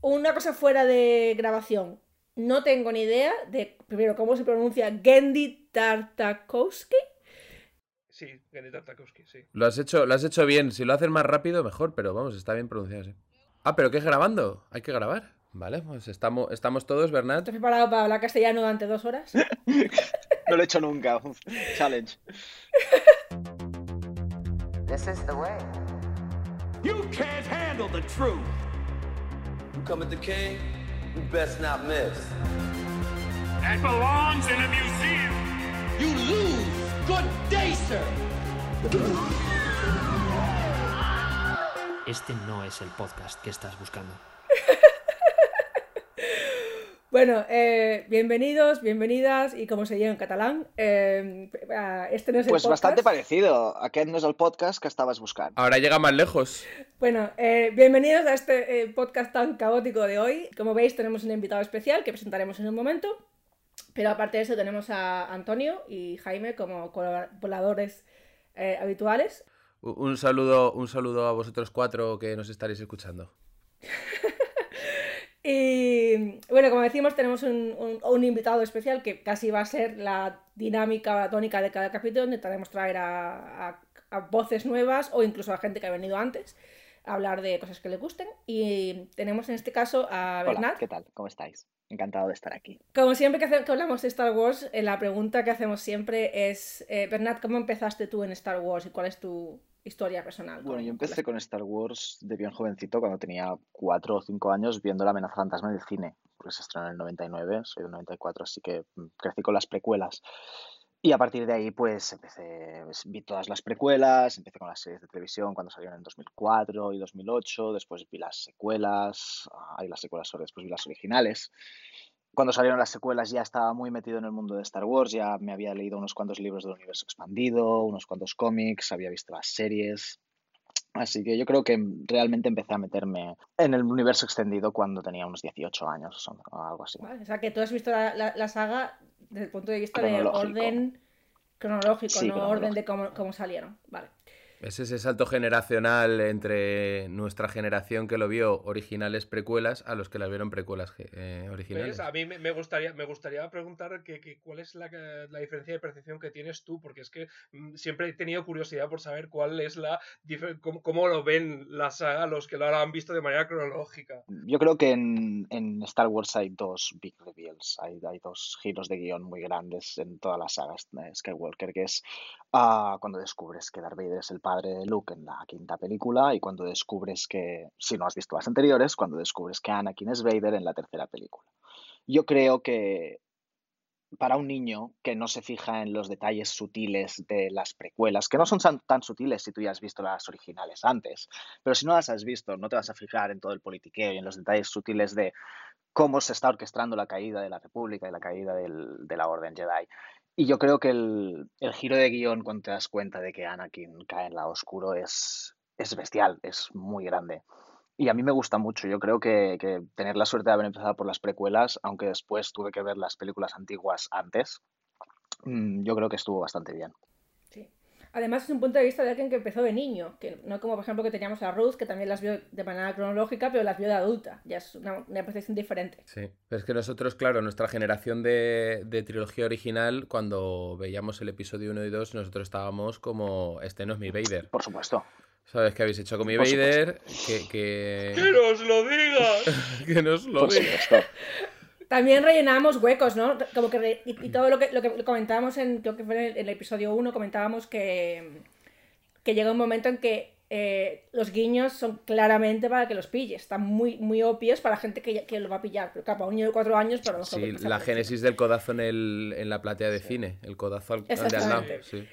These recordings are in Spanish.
una cosa fuera de grabación. No tengo ni idea de, primero, cómo se pronuncia Gendy Tartakovsky. Sí, Gendy Tartakovsky, sí. Lo has, hecho, lo has hecho bien. Si lo haces más rápido, mejor, pero vamos, está bien pronunciado, sí. Ah, pero ¿qué es grabando? Hay que grabar. Vale, pues estamos, estamos todos, Bernat. ¿Estás preparado para hablar castellano durante dos horas? no lo he hecho nunca. Challenge. This is the way. You can't handle the truth. You come at the king, you best not miss. That belongs in a museum. You lose. Good day, sir. Este no es el podcast que estás buscando. Bueno, eh, bienvenidos, bienvenidas y como se dice en catalán, eh, este no es el Pues bastante parecido. Aquest no es el podcast que estabas buscando. Ahora llega más lejos. Bueno, eh, bienvenidos a este podcast tan caótico de hoy. Como veis, tenemos un invitado especial que presentaremos en un momento. Pero aparte de eso, tenemos a Antonio y Jaime como colaboradores habituales. Un saludo, un saludo a vosotros cuatro que nos estaréis escuchando. Y bueno, como decimos, tenemos un, invitado especial que casi va a ser la dinámica, la tónica de cada capítulo. Intentaremos traer a, voces nuevas o incluso a gente que ha venido antes a hablar de cosas que le gusten. Y tenemos en este caso a Bernat. ¿Qué tal? ¿Cómo estáis? Encantado de estar aquí. Como siempre que, hablamos de Star Wars, eh, la pregunta que hacemos siempre es, eh, Bernat, ¿cómo empezaste tú en Star Wars y cuál es tu, historia personal. Bueno, yo empecé con Star Wars de bien jovencito, cuando tenía 4 o 5 años, viendo La amenaza fantasma en el cine, porque se estrenó en el 99, soy del 94, así que mm, crecí con las precuelas. Y a partir de ahí, pues empecé, pues, vi todas las precuelas, empecé con las series de televisión cuando salieron en 2004 y 2008, después vi las secuelas, hay las secuelas, después vi las originales cuando salieron las secuelas ya estaba muy metido en el mundo de Star Wars, ya me había leído unos cuantos libros del universo expandido, unos cuantos cómics, había visto las series. Así que yo creo que realmente empecé a meterme en el universo extendido cuando tenía unos 18 años o algo así. o sea que tú has visto la, saga desde el punto de vista de orden cronológico, no orden de cómo, cómo salieron. Vale. Es ese salto generacional entre nuestra generación que lo vio originales precuelas a los que las vieron precuelas eh, originales. A mí me gustaría, me gustaría preguntar que, cuál es la, diferencia de percepción que tienes tú, porque es que mm, siempre he tenido curiosidad por saber cuál es la cómo, lo ven la saga los que lo han visto de manera cronológica. Yo creo que en, Star Wars hay dos big reveals, hay, hay, dos giros de guion muy grandes en todas las sagas de Skywalker, que es ah, cuando descubres que Darth Vader es el padre de Luke en la quinta película y cuando descubres que, si no has visto las anteriores, cuando descubres que Anakin es Vader en la tercera película. Yo creo que para un niño que no se fija en los detalles sutiles de las precuelas, que no son tan, sutiles si tú ya has visto las originales antes, pero si no las has visto, no te vas a fijar en todo el politiqueo y en los detalles sutiles de cómo se está orquestando la caída de la República y la caída de la Orden Jedi. Y yo creo que el, giro de guion cuando te das cuenta de que Anakin cae en la oscuro es, es bestial, es muy grande. Y a mí me gusta mucho. Yo creo que, que, tener la suerte de haber empezado por las precuelas, aunque después tuve que ver las películas antiguas antes, mm, yo creo que estuvo bastante bien. Además es un punto de vista de alguien que empezó de niño, que no como por ejemplo que teníamos a Ruth, que también las vio de manera cronológica, pero las vio de adulta. Ya es una, percepción diferente. Sí, pero es que nosotros, claro, nuestra generación de, de, trilogía original, cuando veíamos el episodio 1 y 2, nosotros estábamos como, este no es mi Vader. Por supuesto. ¿Sabes qué habéis hecho con mi Vader? Que, que... ¡Que nos lo digas! que nos lo digas. También rellenábamos huecos, ¿no? Como que y, todo lo que, lo que comentábamos en, creo que fue en el, episodio 1, comentábamos que, que llega un momento en que eh, los guiños son claramente para que los pilles. Están muy, muy obvios para gente que, que lo va a pillar. Pero para un niño de cuatro años, pero Sí, la génesis del codazo en, el, en la platea de cine. El codazo al, al de al lado. Sí.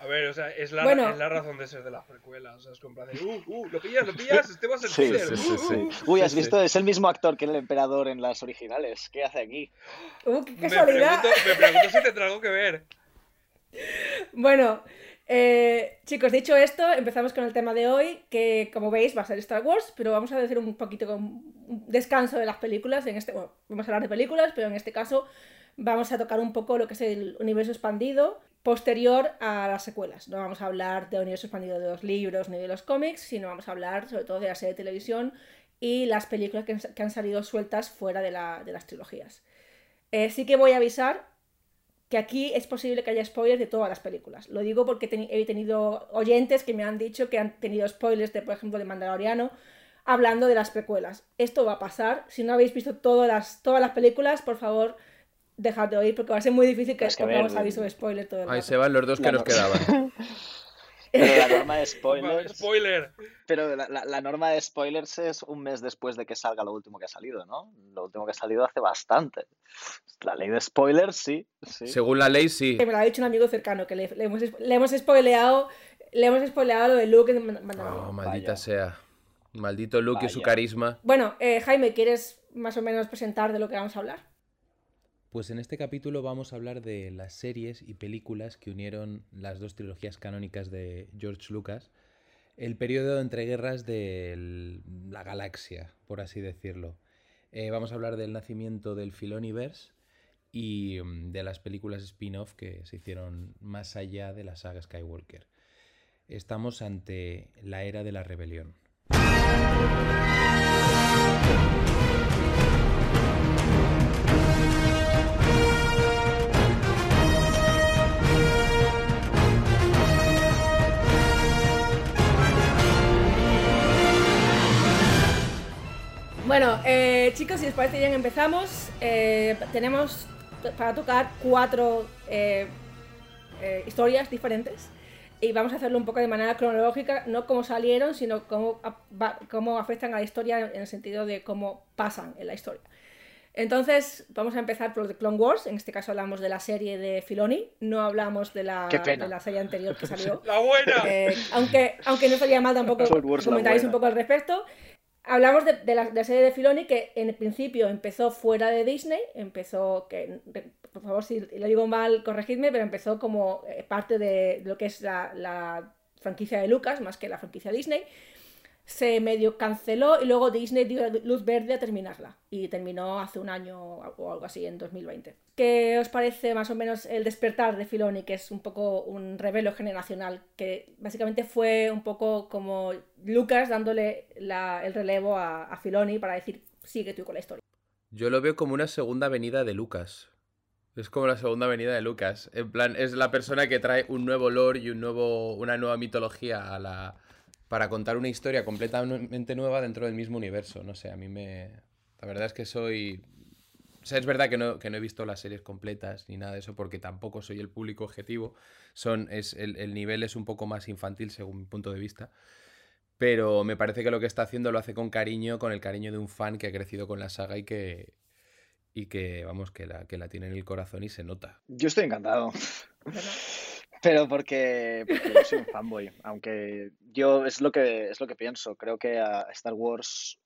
A ver, o sea, es la, es la razón de ser de las precuelas. O sea, es comprar de, uh, uh, lo pillas, lo pillas, este va a ser sí, sí, sí, sí. Uh, uh". Uy, has visto, es el mismo actor que el emperador en las originales. ¿Qué hace aquí? Uh, qué casualidad. Me pregunto, me pregunto si tendrá algo que ver. Bueno, eh, chicos, dicho esto, empezamos con el tema de hoy, que como veis va a ser Star Wars, pero vamos a decir un poquito con un descanso de las películas. En este, bueno, vamos a hablar de películas, pero en este caso vamos a tocar un poco lo que es el universo expandido posterior a las secuelas. No vamos a hablar de universo expandido de los libros ni de los cómics, sino vamos a hablar sobre todo de la serie de televisión y las películas que, han- salido sueltas fuera de, de las trilogías. Eh, sí que voy a avisar que aquí es posible que haya spoilers de todas las películas. Lo digo porque he tenido oyentes que me han dicho que han tenido spoilers de, por ejemplo, de Mandaloriano, hablando de las precuelas. Esto va a pasar. Si no habéis visto todas las, todas las películas, por favor, dejad de oír porque va a ser muy difícil que pongamos aviso de spoiler todo el Ahí rato. se van los dos que La nos no- quedaban. Pero la norma de spoilers. Spoiler. Pero la, la- la norma de spoilers es un mes después de que salga lo último que ha salido, ¿no? Lo último que ha salido hace bastante. La ley de spoilers, sí. sí. Según la ley, sí. Que me lo ha dicho un amigo cercano, que le, le hemos, le hemos spoileado, le hemos spoileado lo de Luke en Mandalorian. Oh, maldita Vaya. sea. Maldito Luke y su carisma. Bueno, eh, Jaime, ¿quieres más o menos presentar de lo que vamos a hablar? Pues en este capítulo vamos a hablar de las series y películas que unieron las dos trilogías canónicas de George Lucas, el periodo de entreguerras de la galaxia, por así decirlo. Eh, vamos a hablar del nacimiento del Filoniverse y mm, de las películas spin-off que se hicieron más allá de la saga Skywalker. Estamos ante la era de la rebelión. Bueno, eh, chicos, si os parece bien, empezamos. Eh, tenemos para tocar cuatro eh, eh, historias diferentes y vamos a hacerlo un poco de manera cronológica, no cómo salieron, sino cómo, cómo afectan a la historia en el sentido de cómo pasan en la historia. Entonces, vamos a empezar por The Clone Wars. En este caso hablamos de la serie de Filoni, no hablamos de la, de la serie anterior que salió. La buena. Eh, aunque, aunque no estaría mal tampoco comentáis un poco al respecto. Hablamos de, de la, serie de Filoni que en principio empezó fuera de Disney, empezó, que por favor si lo digo mal, corregidme, pero empezó como eh, parte de lo que es la, la franquicia de Lucas, más que la franquicia Disney. Se medio canceló y luego Disney dio luz verde a terminarla. Y terminó hace un año o algo así, en 2020. ¿Qué os parece más o menos el despertar de Filoni, que es un poco un revelo generacional? Que básicamente fue un poco como Lucas dándole la- el relevo a, a Filoni para decir, sigue tú con la historia. Yo lo veo como una segunda venida de Lucas. Es como la segunda venida de Lucas. En plan, es la persona que trae un nuevo lore y un nuevo, una nueva mitología a la, para contar una historia completamente nueva dentro del mismo universo. No sé, a mí me... La verdad es que soy... O sea, es verdad que no, que no he visto las series completas ni nada de eso porque tampoco soy el público objetivo. Son, es, el, el nivel es un poco más infantil según mi punto de vista. Pero me parece que lo que está haciendo lo hace con cariño, con el cariño de un fan que ha crecido con la saga y que, y que vamos, que la, que la tiene en el corazón y se nota. Yo estoy encantado. Pero porque, yo soy un fanboy, aunque yo es lo que es lo que pienso. Creo que ah, Star Wars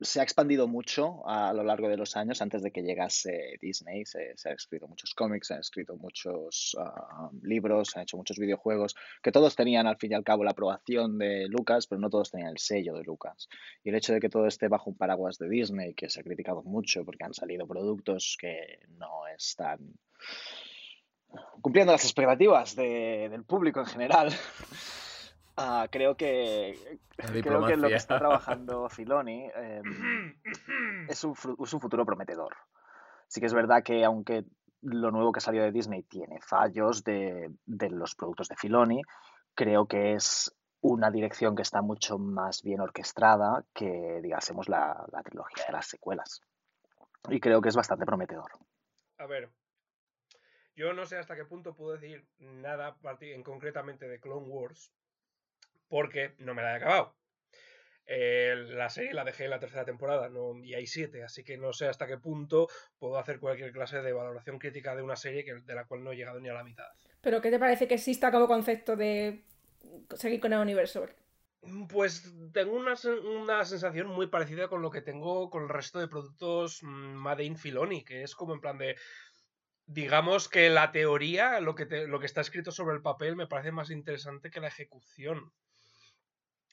se ha expandido mucho a lo largo de los años antes de que llegase Disney. Se, se han escrito muchos cómics, se han escrito muchos ah, libros, se han hecho muchos videojuegos, que todos tenían al fin y al cabo la aprobación de Lucas, pero no todos tenían el sello de Lucas. Y el hecho de que todo esté bajo un paraguas de Disney, que se ha criticado mucho porque han salido productos que no están cumpliendo las expectativas de- del público en general. Ah, creo que creo que lo que está trabajando Filoni eh, es, un, fru- es un futuro prometedor. Sí que es verdad que aunque lo nuevo que salió de Disney tiene fallos de, de los productos de Filoni, creo que es una dirección que está mucho más bien orquestada que, digásemos, la, la trilogía de las secuelas. Y creo que es bastante prometedor. A ver. Yo no sé hasta qué punto puedo decir nada en concretamente de Clone Wars. Porque no me la he acabado. Eh, la serie la dejé en la tercera temporada no, y hay siete, así que no sé hasta qué punto puedo hacer cualquier clase de valoración crítica de una serie que, de la cual no he llegado ni a la mitad. Pero ¿qué te parece que exista como concepto de seguir con el universo? Pues tengo una, una sensación muy parecida con lo que tengo con el resto de productos mm, Made in Filoni, que es como en plan de. Digamos que la teoría, lo que, lo que está escrito sobre el papel, me parece más interesante que la ejecución.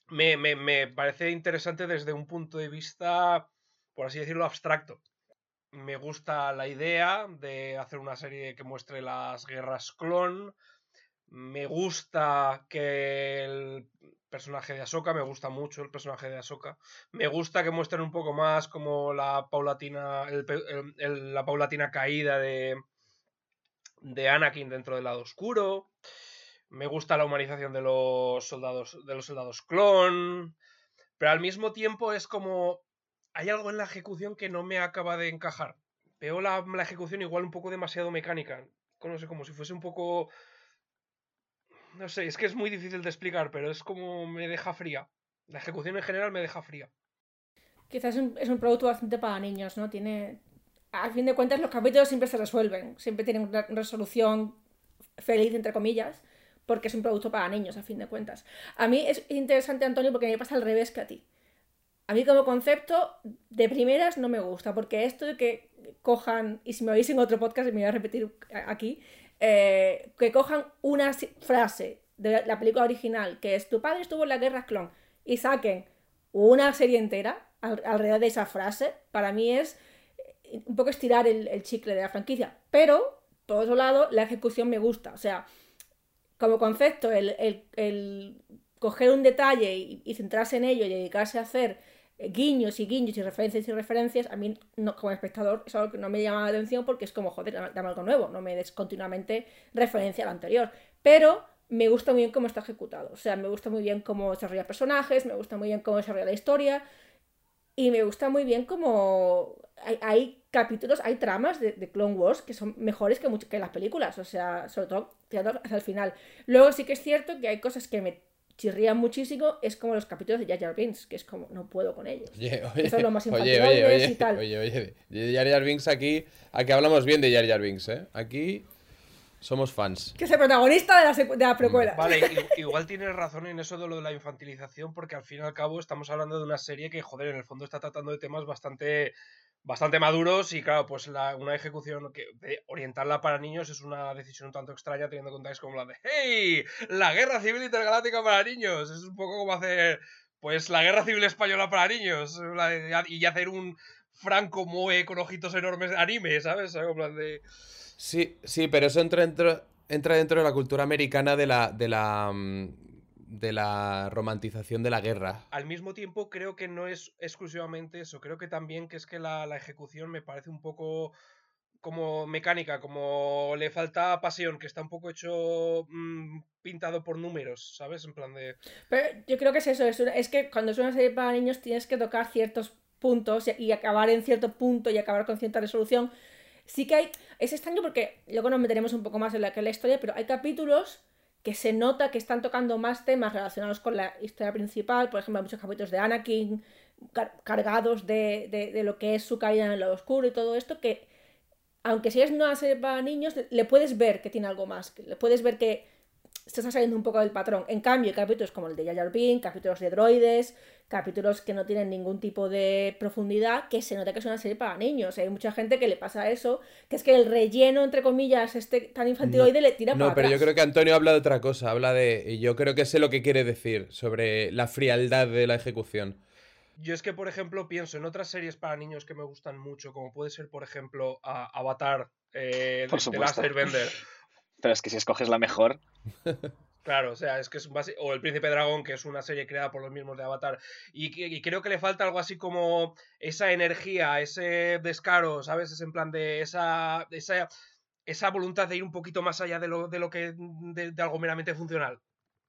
Me, me- me parece interesante desde un punto de vista, por así decirlo, abstracto. Me gusta la idea de hacer una serie que muestre las guerras clon. Me gusta que el personaje de Ahsoka, me gusta mucho el personaje de Ahsoka. Me gusta que muestren un poco más como la paulatina, la paulatina caída de, de Anakin dentro del lado oscuro. Me gusta la humanización de los soldados, de los soldados clon. Pero al mismo tiempo es como. Hay algo en la ejecución que no me acaba de encajar. Veo la, la ejecución igual un poco demasiado mecánica. No sé, como si fuese un poco. No sé, es que es muy difícil de explicar, pero es como me deja fría. La ejecución en general me deja fría. Quizás es un, es un producto bastante para niños, ¿no? Tiene. Al fin de cuentas, los capítulos siempre se resuelven. Siempre tienen una resolución feliz, entre comillas porque es un producto para niños, a fin de cuentas. A mí es interesante, Antonio, porque me pasa al revés que a ti. A mí como concepto, de primeras no me gusta, porque esto de que cojan, y si me oís en otro podcast, me voy a repetir aquí, eh, que cojan una frase de la película original, que es tu padre estuvo en la guerra clon, y saquen una serie entera alrededor de esa frase, para mí es un poco estirar el, el chicle de la franquicia. Pero, por otro lado, la ejecución me gusta. O sea, como concepto, el, coger un detalle y, centrarse en ello y dedicarse a hacer eh, guiños y guiños y referencias y referencias, a mí como espectador es algo que no me llama la atención porque es como, joder, dame algo nuevo, no me des continuamente referencia al anterior. Pero me gusta muy bien cómo está ejecutado, o sea, me gusta muy bien cómo desarrolla personajes, me gusta muy bien cómo desarrolla la historia y me gusta muy bien cómo hay, capítulos, hay tramas de, Clone Wars que son mejores que, que las películas, o sea, sobre todo hasta el final. Luego sí que es cierto que hay cosas que me chirrían muchísimo, es como los capítulos de Jar Jar Binks, que es como, no puedo con ellos. Oye, oye, Eso es lo más oye, oye, oye, y tal. Oye, oye, de Jar Jar Binks aquí, aquí hablamos bien de Jar Jar Binks, ¿eh? Aquí somos fans. Que es el protagonista de la, de la precuela. Vale, igual tienes razón en eso de lo de la infantilización, porque al fin y al cabo estamos hablando de una serie que, joder, en el fondo está tratando de temas bastante bastante maduros y claro, pues una ejecución que de orientarla para niños es una decisión un tanto extraña teniendo en cuenta que es como la de ¡Hey! La guerra civil intergaláctica para niños. Es un poco como hacer pues la guerra civil española para niños y hacer un Franco Moe con ojitos enormes de anime, ¿sabes? de... Sí, sí, pero eso entra dentro, entra dentro de la cultura americana de la, de la, mm, de la romantización de la guerra. Al mismo tiempo, creo que no es exclusivamente eso. Creo que también que es que la, ejecución me parece un poco como mecánica, como le falta pasión, que está un poco hecho mm, pintado por números, ¿sabes? En plan de... Pero yo creo que es eso, es, que cuando es una serie para niños tienes que tocar ciertos puntos y, acabar en cierto punto y acabar con cierta resolución. Sí que hay... Es extraño porque luego nos meteremos un poco más en la, en la historia, pero hay capítulos que se nota que están tocando más temas relacionados con la historia principal, por ejemplo, hay muchos capítulos de Anakin cargados de, lo que es su caída en el lado oscuro y todo esto, que aunque si es una serie para niños, le puedes ver que tiene algo más, le puedes ver que se está saliendo un poco del patrón. En cambio, hay capítulos como el de Jar capítulos de droides, capítulos que no tienen ningún tipo de profundidad, que se nota que es una serie para niños. Hay mucha gente que le pasa eso, que es que el relleno, entre comillas, este tan infantiloide le tira no, No, pero yo creo que Antonio habla de otra cosa, habla de... Yo creo que sé lo que quiere decir sobre la frialdad de la ejecución. Yo es que, por ejemplo, pienso en otras series para niños que me gustan mucho, como puede ser, por ejemplo, Avatar, eh, de Last Airbender. Pero es que si escoges la mejor. Claro, o sea, es que es un base... O El Príncipe Dragón, que es una serie creada por los mismos de Avatar. Y, creo que le falta algo así como esa energía, ese descaro, ¿sabes? Es en plan de esa. esa, esa voluntad de ir un poquito más allá de lo, de lo que. de algo meramente funcional.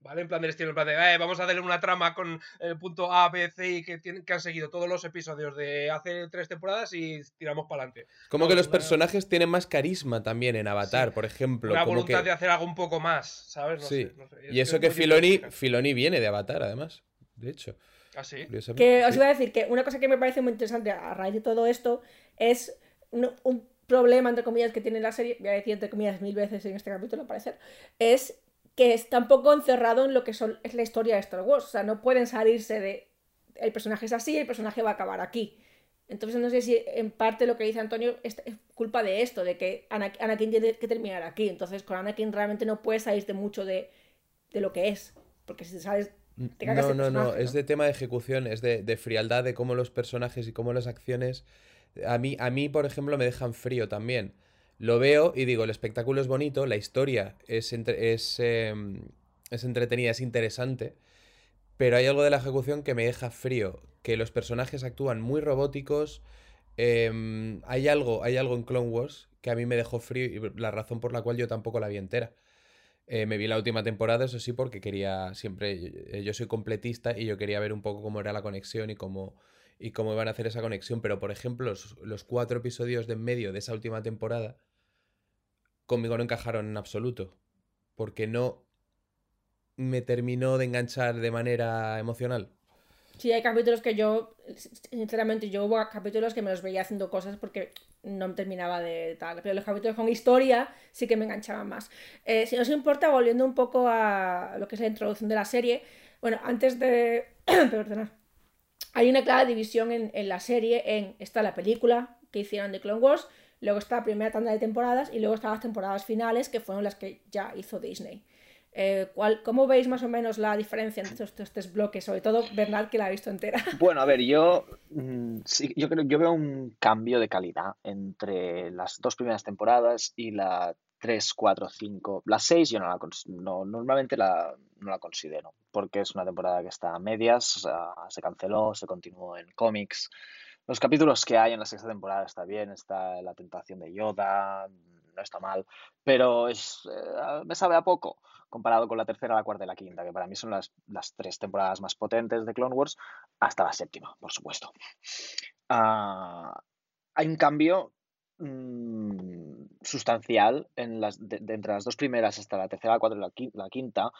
¿Vale? En plan del estilo, en plan de, eh, vamos a darle una trama con el punto A, B, C y que, tienen, que han seguido todos los episodios de hace tres temporadas y tiramos para adelante. Como que los personajes tienen más carisma también en Avatar, por ejemplo. Una como voluntad de hacer algo un poco más, ¿sabes? sí. y eso que, Filoni, Filoni viene de Avatar, además, de hecho. ¿Ah, sí? Que os iba a decir que una cosa que me parece muy interesante a raíz de todo esto es un, problema, entre comillas, que tiene la serie, voy a decir entre comillas mil veces en este capítulo, al parecer, es que está un poco encerrado en lo que son, es la historia de Star Wars. O sea, no pueden salirse de. El personaje es así, el personaje va a acabar aquí. Entonces, no sé si en parte lo que dice Antonio es, culpa de esto, de que Anakin tiene que terminar aquí. Entonces, con Anakin realmente no puedes salirte mucho de, lo que es. Porque si sabes. Te no, no, no, es de tema de ejecución, es de, de, frialdad de cómo los personajes y cómo las acciones. A mí, a mí, por ejemplo, me dejan frío también lo veo y digo, el espectáculo es bonito, la historia es, es, em, es entretenida, es interesante, pero hay algo de la ejecución que me deja frío, que los personajes actúan muy robóticos. em, hay algo, hay algo en Clone Wars que a mí me dejó frío y la razón por la cual yo tampoco la vi entera. Eh, me vi la última temporada, eso sí, porque quería siempre, yo soy completista y yo quería ver un poco cómo era la conexión y cómo, y cómo iban a hacer esa conexión. Pero, por ejemplo, los, cuatro episodios de en medio de esa última temporada conmigo no encajaron en absoluto. Porque no me terminó de enganchar de manera emocional. Sí, hay capítulos que yo, sinceramente, yo hubo capítulos que me los veía haciendo cosas porque no me terminaba de tal. Pero los capítulos con historia sí que me enganchaban más. Eh, si nos importa, volviendo un poco a lo que es la introducción de la serie, bueno, antes de. Perdona. Hay una clara división en, en la serie en. Está la película que hicieron de Clone Wars, luego está la primera tanda de temporadas y luego están las temporadas finales que fueron las que ya hizo Disney. Eh, ¿cuál, ¿Cómo veis más o menos la diferencia entre estos, estos tres bloques? Sobre todo Bernard, que la ha visto entera. Bueno, a ver, yo mm, sí, yo creo yo veo un cambio de calidad entre las dos primeras temporadas y la 3, 4, 5. La 6 yo no la no, normalmente la, no la considero, porque es una temporada que está a medias, se canceló, se continuó en cómics. Los capítulos que hay en la sexta temporada está bien, está la tentación de Yoda, no está mal, pero es, eh, me sabe a poco comparado con la tercera, la cuarta y la quinta, que para mí son las, las tres temporadas más potentes de Clone Wars, hasta la séptima, por supuesto. Ah, hay un cambio mm, sustancial en las, de, entre las dos primeras hasta la tercera, la cuarta y la qui- la quinta,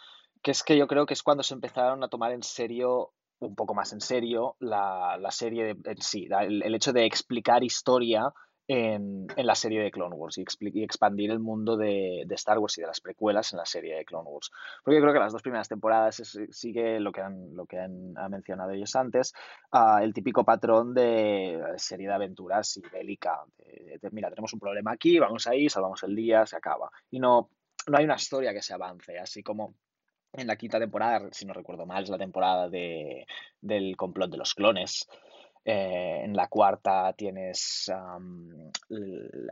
que es que yo creo que es cuando se empezaron a tomar en serio, un poco más en serio, la, la serie de- en sí, el hecho de explicar historia en, en la serie de Clone Wars y, y expandir el mundo de, de Star Wars y de las precuelas en la serie de Clone Wars. Porque creo que las dos primeras temporadas es- sigue lo que han, lo que han, han mencionado ellos antes, ah, el típico patrón de serie de aventuras y bélica. de- de, mira, tenemos un problema aquí, vamos ahí, salvamos el día, se acaba. Y no, no hay una historia que se avance, así como en la quinta temporada, si no recuerdo mal, es la temporada de, del complot de los clones. Eh, en la cuarta tienes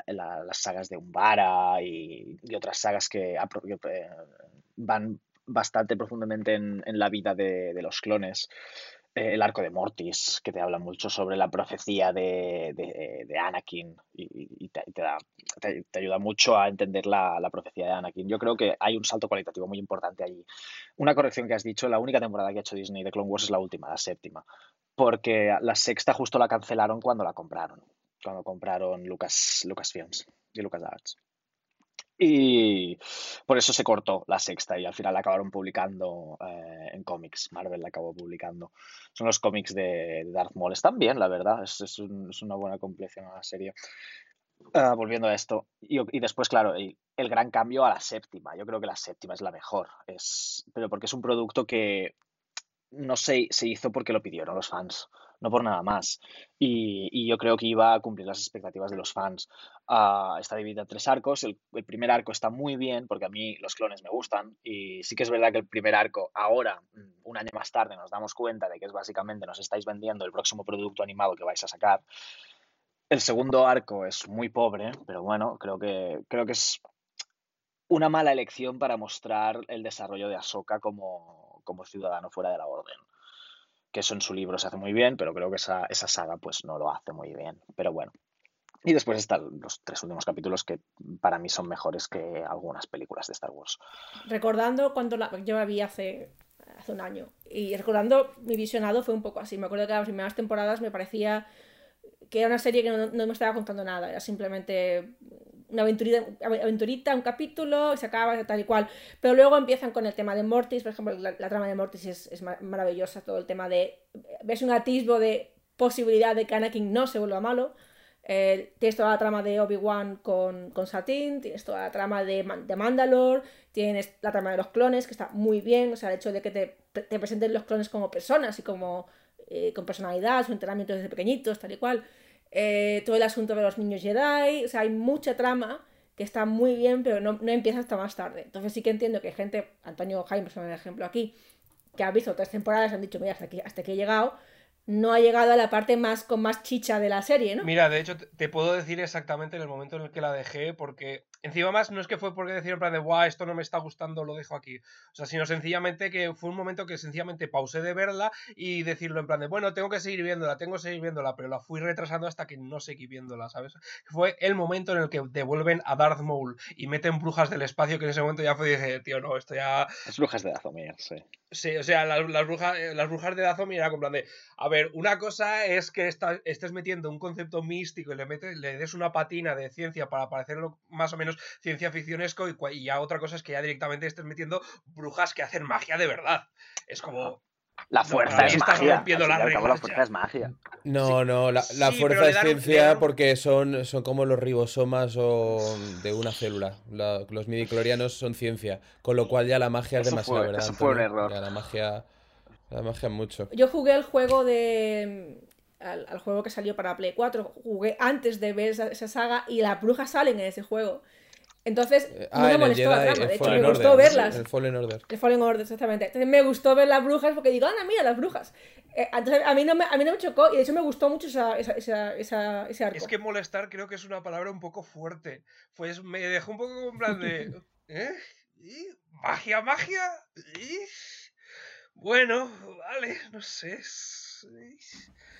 las sagas de Umbara y, otras sagas que, eh, van bastante profundamente en, la vida de los clones. Eh, el arco de Mortis, que te habla mucho sobre la profecía de, de- de Anakin y, te, te da- te- te ayuda mucho a entender la, profecía de Anakin. Yo creo que hay un salto cualitativo muy importante allí. Una corrección que has dicho, la única temporada que ha hecho Disney de Clone Wars es la última, la séptima porque la sexta justo la cancelaron cuando la compraron, cuando compraron Lucas, Lucasfilms y LucasArts. Y por eso se cortó la sexta y al final la acabaron publicando eh, en cómics. Marvel la acabó publicando. Son los cómics de Darth Maul. Están bien, la verdad. Es, es un- es una buena compleción a la serie. Ah, volviendo a esto. Y, y después, claro, el, el gran cambio a la séptima. Yo creo que la séptima es la mejor. Es, pero porque es un producto que no se, se hizo porque lo pidieron los fans, no por nada más. Y, y yo creo que iba a cumplir las expectativas de los fans. Ah, está dividida en tres arcos. El, el primer arco está muy bien porque a mí los clones me gustan. Y sí que es verdad que el primer arco, ahora, mm, un año más tarde, nos damos cuenta de que es básicamente nos estáis vendiendo el próximo producto animado que vais a sacar. El segundo arco es muy pobre, pero bueno, creo que, creo que es una mala elección para mostrar el desarrollo de Ahsoka como, como ciudadano fuera de la orden. Que eso en su libro se hace muy bien, pero creo que esa, esa saga pues no lo hace muy bien. Pero bueno. Y después están los tres últimos capítulos que para mí son mejores que algunas películas de Star Wars. Recordando cuando yo la vi hace, hace un año y recordando mi visionado fue un poco así. Me acuerdo que las primeras temporadas me parecía que era una serie que no me estaba contando nada, era simplemente una aventurita, un capítulo, se acaba tal y cual. Pero luego empiezan con el tema de Mortis, por ejemplo, la, trama de Mortis es, es ma- maravillosa, todo el tema de... ves un atisbo de posibilidad de que Anakin no se vuelva malo. Eh, tienes toda la trama de Obi-Wan con, con Satine, tienes toda la trama de, de Mandalore, tienes la trama de los clones, que está muy bien, o sea, el hecho de que te, te presenten los clones como personas y como eh, con personalidad, su entrenamiento desde pequeñitos, tal y cual. Eh, todo el asunto de los niños Jedi, o sea, hay mucha trama que está muy bien, pero no, no empieza hasta más tarde. Entonces sí que entiendo que hay gente, Antonio Jaime es ejemplo aquí, que ha visto tres temporadas han dicho, mira, hasta aquí, hasta aquí he llegado, no ha llegado a la parte más con más chicha de la serie, ¿no? Mira, de hecho, te puedo decir exactamente en el momento en el que la dejé, porque encima más no es que fue porque decir en plan de, guau, esto no me está gustando, lo dejo aquí. O sea, sino sencillamente que fue un momento que sencillamente pausé de verla y decirlo en plan de, bueno, tengo que seguir viéndola, tengo que seguir viéndola, pero la fui retrasando hasta que no seguí viéndola, ¿sabes? Fue el momento en el que devuelven a Darth Maul y meten brujas del espacio, que en ese momento ya fue, dije, tío, no, esto ya... Es brujas de Dazomir, sí. Sí, o sea, las, las brujas, eh, las brujas de Dazomir era como en plan de, a ver, una cosa es que esta- estés metiendo un concepto místico y le, metes, le des una patina de ciencia para parecerlo más o menos ciencia ficcionesco y, y ya otra cosa es que ya directamente estés metiendo brujas que hacen magia de verdad. Es como... La No, fuerza ahí es estás magia. rompiendo las cabo, la reglas fuerza ya. es magia. No, no, la, la Sí, fuerza es ciencia porque son, son como los ribosomas o de una célula. La- los midiclorianos son ciencia, con lo cual ya la magia es demasiado, fue- ¿verdad? eso fue un error. Ya la magia, la magia mucho. Yo jugué el juego de. Al, al juego que salió para Play 4. Jugué antes de ver esa, esa saga y las brujas salen en ese juego. Entonces, Eh, no Ah, me el molestó la trama. De hecho, me Order. gustó verlas. El Fallen Order. El Fallen Order, exactamente. Entonces me gustó ver las brujas porque digo, anda, mira las brujas. Eh, entonces a mí, no me, a mí no me chocó y de hecho me gustó mucho esa, esa, esa, esa- ese arco. Es que molestar creo que es una palabra un poco fuerte. Pues me dejó un poco como en plan de... ¿Eh? ¿Y? ¿Magia, magia? ¿Y? Bueno, vale, no sé.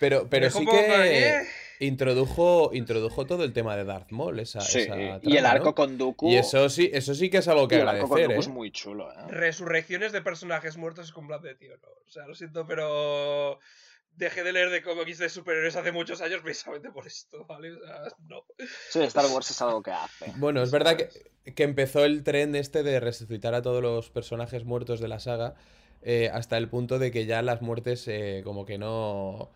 Pero, pero sí que ¿eh? introdujo, introdujo todo el tema de Darth Maul, esa, Sí, esa y el arco ¿no? con Dooku. Y eso sí, eso sí que es algo que y el arco con agradecer, Dooku ¿eh? es muy chulo, ¿eh? Resurrecciones de personajes muertos es con plan de tío, no. O sea, lo siento, pero... Dejé de leer de cómics de superhéroes hace muchos años precisamente por esto, ¿vale? O sea, no. Sí, Star Wars es algo que hace. Bueno, es verdad que, que empezó el tren este de resucitar a todos los personajes muertos de la saga eh, hasta el punto de que ya las muertes eh, como que no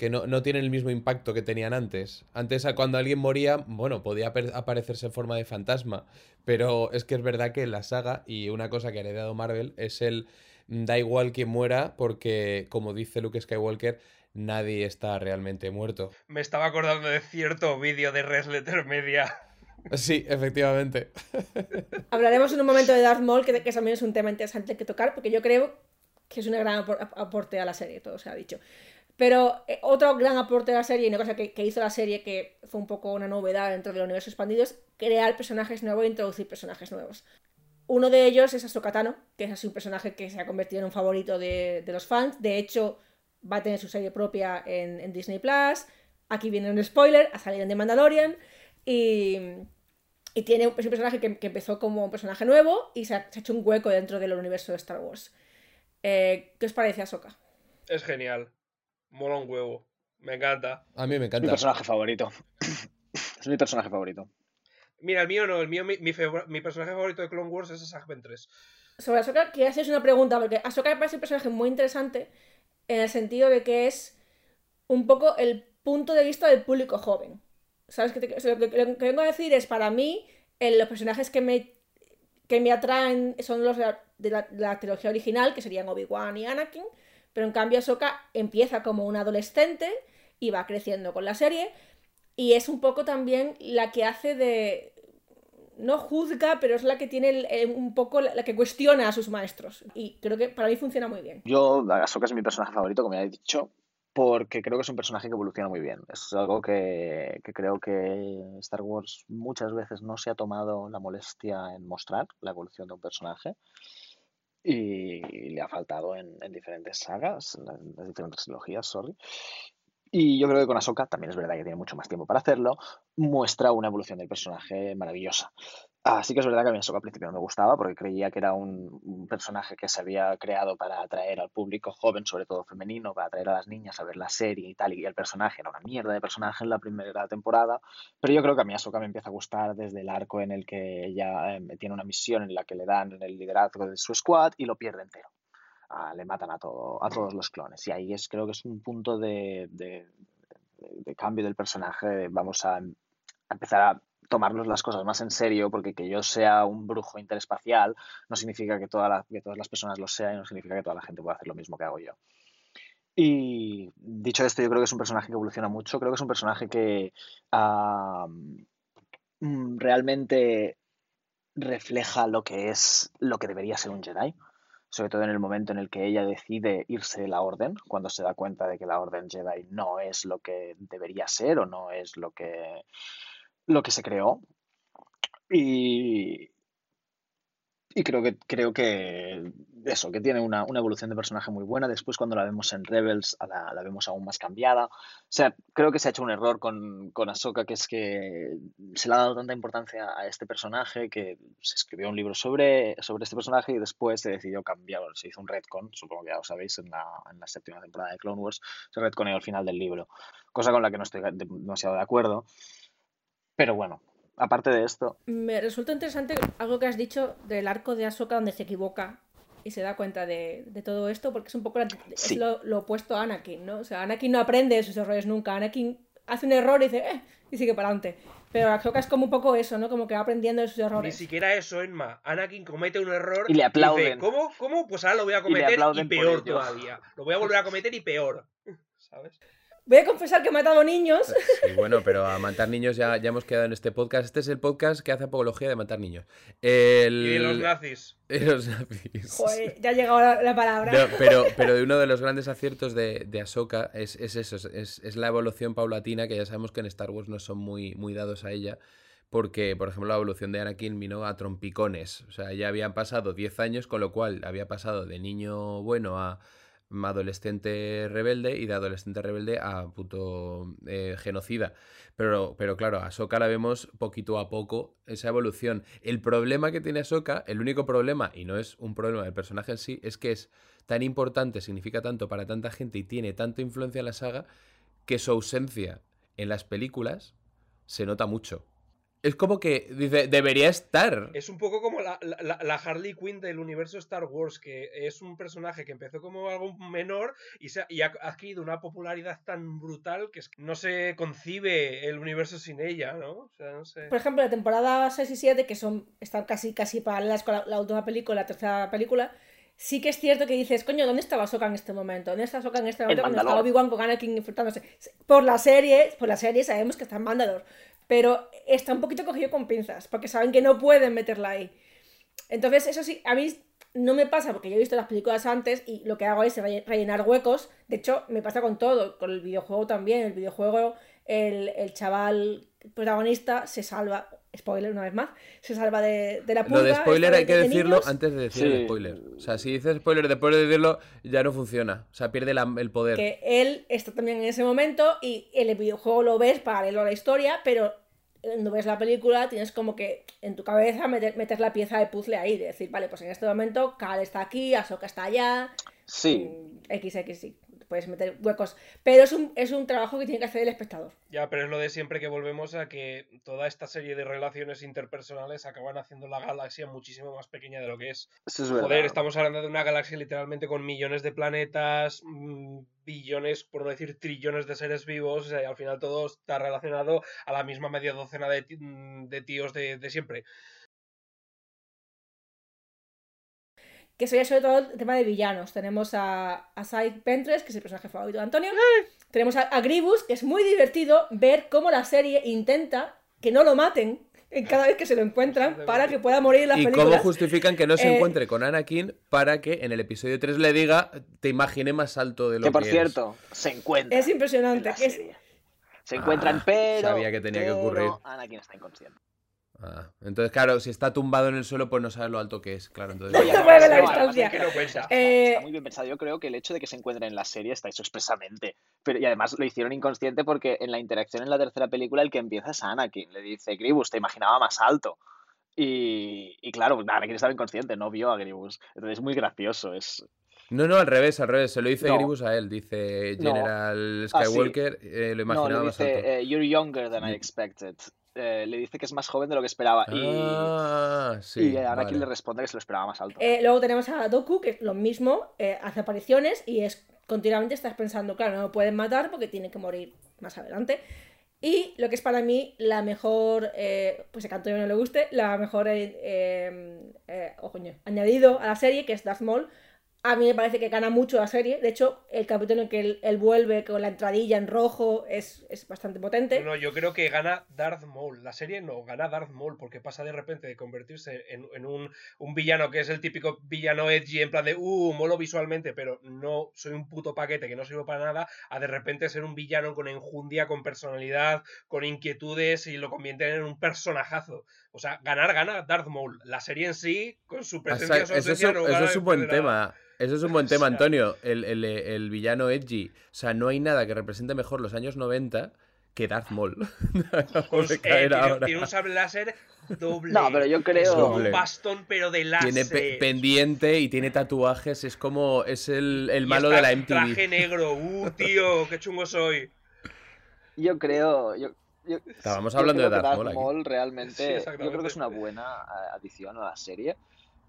que no, no tienen el mismo impacto que tenían antes. Antes cuando alguien moría, bueno, podía aparecerse en forma de fantasma, pero es que es verdad que en la saga y una cosa que ha heredado Marvel es el mm, da igual quien muera porque como dice Luke Skywalker, nadie está realmente muerto. Me estaba acordando de cierto vídeo de Red Letter Media. Sí, efectivamente. Hablaremos en un momento de Darth Maul, que, que también es un tema interesante que tocar, porque yo creo que es un gran apor- ap- aporte a la serie, todo se ha dicho. Pero eh, otro gran aporte a la serie, y una cosa que, hizo la serie que fue un poco una novedad dentro del universo expandido, es crear personajes nuevos e introducir personajes nuevos. Uno de ellos es Ahsoka Tano, que es así un personaje que se ha convertido en un favorito de, de los fans. De hecho, va a tener su serie propia en, Disney Plus. Aquí viene un spoiler, ha salido en The Mandalorian. Y, tiene es un personaje que, empezó como un personaje nuevo y se ha, se ha hecho un hueco dentro del universo de Star Wars. Eh, ¿Qué os parece Ahsoka? Es genial. Mola un huevo. Me encanta. A mí me Es mi encanta. personaje favorito. es mi personaje favorito. Mira, el mío no, el mío, mi, mi, personaje favorito de Clone Wars es Asajj Ventress. Sobre Ahsoka, quería haceros una pregunta, porque Ahsoka me parece un personaje muy interesante en el sentido de que es un poco el punto de vista del público joven. ¿Sabes? qué te- o sea, lo, que, lo que vengo a decir es, para mí, los personajes que me, que me atraen son los de la, de la- de la trilogía original, que serían Obi-Wan y Anakin, pero en cambio Ahsoka empieza como un adolescente y va creciendo con la serie, y es un poco también la que hace de... No juzga, pero es la que tiene el- un poco la, que cuestiona a sus maestros. Y creo que para mí funciona muy bien. Yo, Ahsoka es mi personaje favorito, como ya he dicho, porque creo que es un personaje que evoluciona muy bien. Es algo que, que creo que Star Wars muchas veces no se ha tomado la molestia en mostrar la evolución de un personaje. Y ha faltado en, en diferentes sagas, en las- en las diferentes trilogías, sorry. Y yo creo que con Ahsoka, también es verdad que tiene mucho más tiempo para hacerlo, muestra una evolución del personaje maravillosa. Así que es verdad que a mí Ahsoka al principio no me gustaba porque creía que era un, un personaje que se había creado para atraer al público joven, sobre todo femenino, para atraer a las niñas a ver la serie y tal, y el personaje era una mierda de personaje en la primera temporada, pero yo creo que a mí Ahsoka me empieza a gustar desde el arco en el que ella eh, tiene una misión en la que le dan el liderazgo de su squad y lo pierde entero. Ah, le matan a, todo, a todos los clones. Y ahí es, creo que es un punto de, de- de- cambio del personaje. Vamos a, a empezar a tomarnos las cosas más en serio, porque que yo sea un brujo interespacial no significa que, toda la- que todas las personas lo sean y no significa que toda la gente pueda hacer lo mismo que hago yo. Y dicho esto, yo creo que es un personaje que evoluciona mucho. Creo que es un personaje que mm, realmente refleja lo que es, lo que debería ser un Jedi. Sobre todo en el momento en el que ella decide irse de la orden, cuando se da cuenta de que la orden Jedi no es lo que debería ser o no es lo que, lo que se creó. Y, y creo que, creo que eso, que tiene una, una evolución de personaje muy buena. Después, cuando la vemos en Rebels, la, la vemos aún más cambiada. O sea, creo que se ha hecho un error con, con Ahsoka, que es que se le ha dado tanta importancia a este personaje que se escribió un libro sobre, sobre este personaje y después se decidió cambiar. Se hizo un retcon, supongo que ya lo sabéis, en la, en la séptima temporada de Clone Wars. Se retconeó al final del libro, cosa con la que no estoy de- demasiado de acuerdo. Pero bueno, aparte de esto, Me resulta interesante algo que has dicho del arco de Ahsoka donde se equivoca y se da cuenta de, de todo esto, porque es un poco la- es Sí. lo, lo opuesto a Anakin, ¿no? O sea, Anakin no aprende de sus errores nunca. Anakin hace un error y dice, eh, y sigue para adelante. Pero Ahsoka es como un poco eso, ¿no? Como que va aprendiendo de sus Ni errores. siquiera eso, Enma. Anakin comete un error Y le aplauden. dice, ¿cómo? ¿Cómo? Pues ahora lo voy a cometer y, por peor todavía. Lo voy a volver a cometer y peor. ¿Sabes? Voy a confesar que he matado niños. Sí, bueno, pero a matar niños ya, ya hemos quedado en este podcast. Este es el podcast que hace apología de matar niños. El... Y de los nazis. y los nazis. Joder, ya ha llegado la, la palabra. No, pero, pero uno de los grandes aciertos de, de Ahsoka es, es eso, es- es, es la evolución paulatina, que ya sabemos que en Star Wars no son muy, muy dados a ella, porque, por ejemplo, la evolución de Anakin vino a trompicones, o sea, ya habían pasado 10 años, con lo cual había pasado de niño bueno a adolescente rebelde y de adolescente rebelde a puto eh, genocida. Pero, pero claro, a Ahsoka la vemos poquito a poco esa evolución. El problema que tiene Ahsoka, el único problema, y no es un problema del personaje en sí, es que es tan importante, significa tanto para tanta gente y tiene tanta influencia en la saga que su ausencia en las películas se nota mucho. Es como que dice, debería estar. Es un poco como la, la- Harley Quinn del universo Star Wars, que es un personaje que empezó como algo menor y, se ha, y ha adquirido una popularidad tan brutal que es que no se concibe el universo sin ella, ¿no? O sea, no sé. Por ejemplo, la temporada 6 y 7, que son, están casi, casi paralelas con la, la última película, la tercera película, sí que es cierto que dices, coño, ¿dónde estaba Ahsoka en este momento? ¿Dónde está Ahsoka en este momento cuando estaba Obi-Wan con Anakin enfrentándose? Por la serie, por la serie sabemos que está en Mandalore, pero está un poquito cogido con pinzas, porque saben que no pueden meterla ahí. Entonces, eso sí, a mí no me pasa porque yo he visto las películas antes y lo que hago es relle- rellenar huecos. De hecho, me pasa con todo, con el videojuego también. El videojuego, el, el chaval protagonista se salva, spoiler una vez más, se salva de, de la purga. Lo de spoiler hay que de decirlo niños. antes de decir Sí. el spoiler. O sea, si dices spoiler después de decirlo, ya no funciona. O sea, pierde la- el poder. que él está también en ese momento y en el videojuego lo ves paralelo a la historia, pero cuando ves la película tienes como que en tu cabeza meter, meter la pieza de puzzle ahí, de decir, vale, pues en este momento Cal está aquí, Ahsoka está allá, sí, mm, XX, sí, puedes meter huecos, pero es un, es un trabajo que tiene que hacer el espectador. Ya, pero es lo de siempre que volvemos a que toda esta serie de relaciones interpersonales acaban haciendo la galaxia muchísimo más pequeña de lo que es. eso es Joder, estamos hablando de una galaxia literalmente con millones de planetas, mm, billones, por no decir trillones de seres vivos, o sea, y al final todo está relacionado a la misma media docena de, mm, de tíos de, de siempre. Que sería sobre todo el tema de villanos. Tenemos a, a Cy Ventress, que es el personaje favorito de Antonio. Tenemos a, a Gribus, que es muy divertido ver cómo la serie intenta que no lo maten en cada vez que se lo encuentran para que pueda morir en las ¿Y cómo películas. justifican que no se Eh, encuentre con Anakin para que en el episodio 3 le diga, te imaginé más alto de lo Que que por eres"? cierto, se encuentran. Es impresionante. en la es-. Se encuentran, Ah, pero. sabía que tenía que ocurrir. Anakin está inconsciente. Ah, entonces, claro, si está tumbado en el suelo, pues no sabes lo alto que es. Claro, entonces... No, la no, distancia. es que no. Eh, Está muy bien pensado. Yo creo que el hecho de que se encuentren en la serie está hecho expresamente. Pero, y además lo hicieron inconsciente porque en la interacción en la tercera película el que empieza es Anakin. Le dice, Gribus, te imaginaba más alto. Y, y claro, Anakin estaba inconsciente, no vio a Gribus. Entonces es muy gracioso. Es... No, no, al revés, al revés. Se lo dice No. Gribus a él. Dice No. General Ah, sí. Skywalker, eh, lo No, imaginaba le más alto. dice, eh, You're younger than I expected. Eh, le dice que es más joven de lo que esperaba. Y, Ah, sí. y Anakin vale. le responde que se lo esperaba más alto. eh, luego tenemos a Doku, que es lo mismo, eh, hace apariciones y es continuamente estás pensando, claro, no lo pueden matar porque tiene que morir más adelante. Y lo que es para mí la mejor, eh, pues a Antonio no le guste, la mejor eh, eh, oh, coño, añadido a la serie, que es Darth Maul. A mí me parece que gana mucho la serie. De hecho, el capítulo en que él, él vuelve con la entradilla en rojo es, es bastante potente. No, yo creo que gana Darth Maul. La serie no, gana Darth Maul porque pasa de repente de convertirse en, en un, un villano que es el típico villano edgy en plan de, uh, molo visualmente, pero no soy un puto paquete que no sirvo para nada, a de repente ser un villano con enjundia, con personalidad, con inquietudes y lo convierten en un personajazo. O sea, ganar, gana Darth Maul. La serie en sí, con su presencia Esa- su eso, es, no eso es un buen tema. Eso es un buen tema, O sea- Antonio. El, el- el villano edgy. O sea, no hay nada que represente mejor los años 90 que Darth Maul. Pues, eh, caer tiene, ahora. tiene un sable láser doble. No, pero yo Es como creo. Doble. un bastón, pero de láser. Tiene pe- pendiente y tiene tatuajes. Es como. Es el, el Y malo está de la en Traje MTV. negro. Uh, tío, qué chungo soy. Yo creo. Yo, yo- Estábamos hablando de que Darth Maul aquí. Maul Sí, realmente. yo creo que es una buena eh, adición a la serie.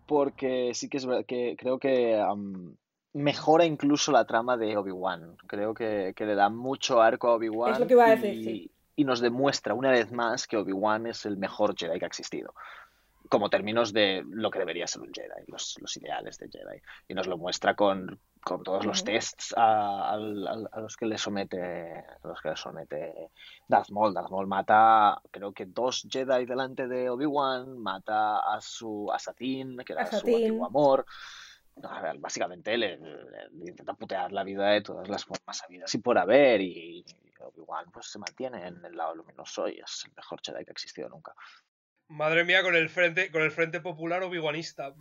Porque sí que es verdad que creo que am, mejora incluso la trama de Obi-Wan. Creo que, que le da mucho arco a Obi-Wan. Es lo que iba a decir, y, sí. y nos demuestra una vez más que Obi-Wan es el mejor Jedi que ha existido. Como términos de lo que debería ser un Jedi, los, los ideales de Jedi. Y nos lo muestra con, con todos los tests a, los que le somete a los que le somete Darth Maul. Darth Maul mata, creo que dos Jedi delante de Obi-Wan, mata a su a Satine, que era su antiguo amor. A ver, Básicamente le, le- le intenta putear la vida de todas las formas habidas y por haber, y Obi-Wan pues se mantiene en el lado luminoso y es el mejor Jedi que ha existido nunca. Madre mía, con el frente, con el frente popular obi-wanista.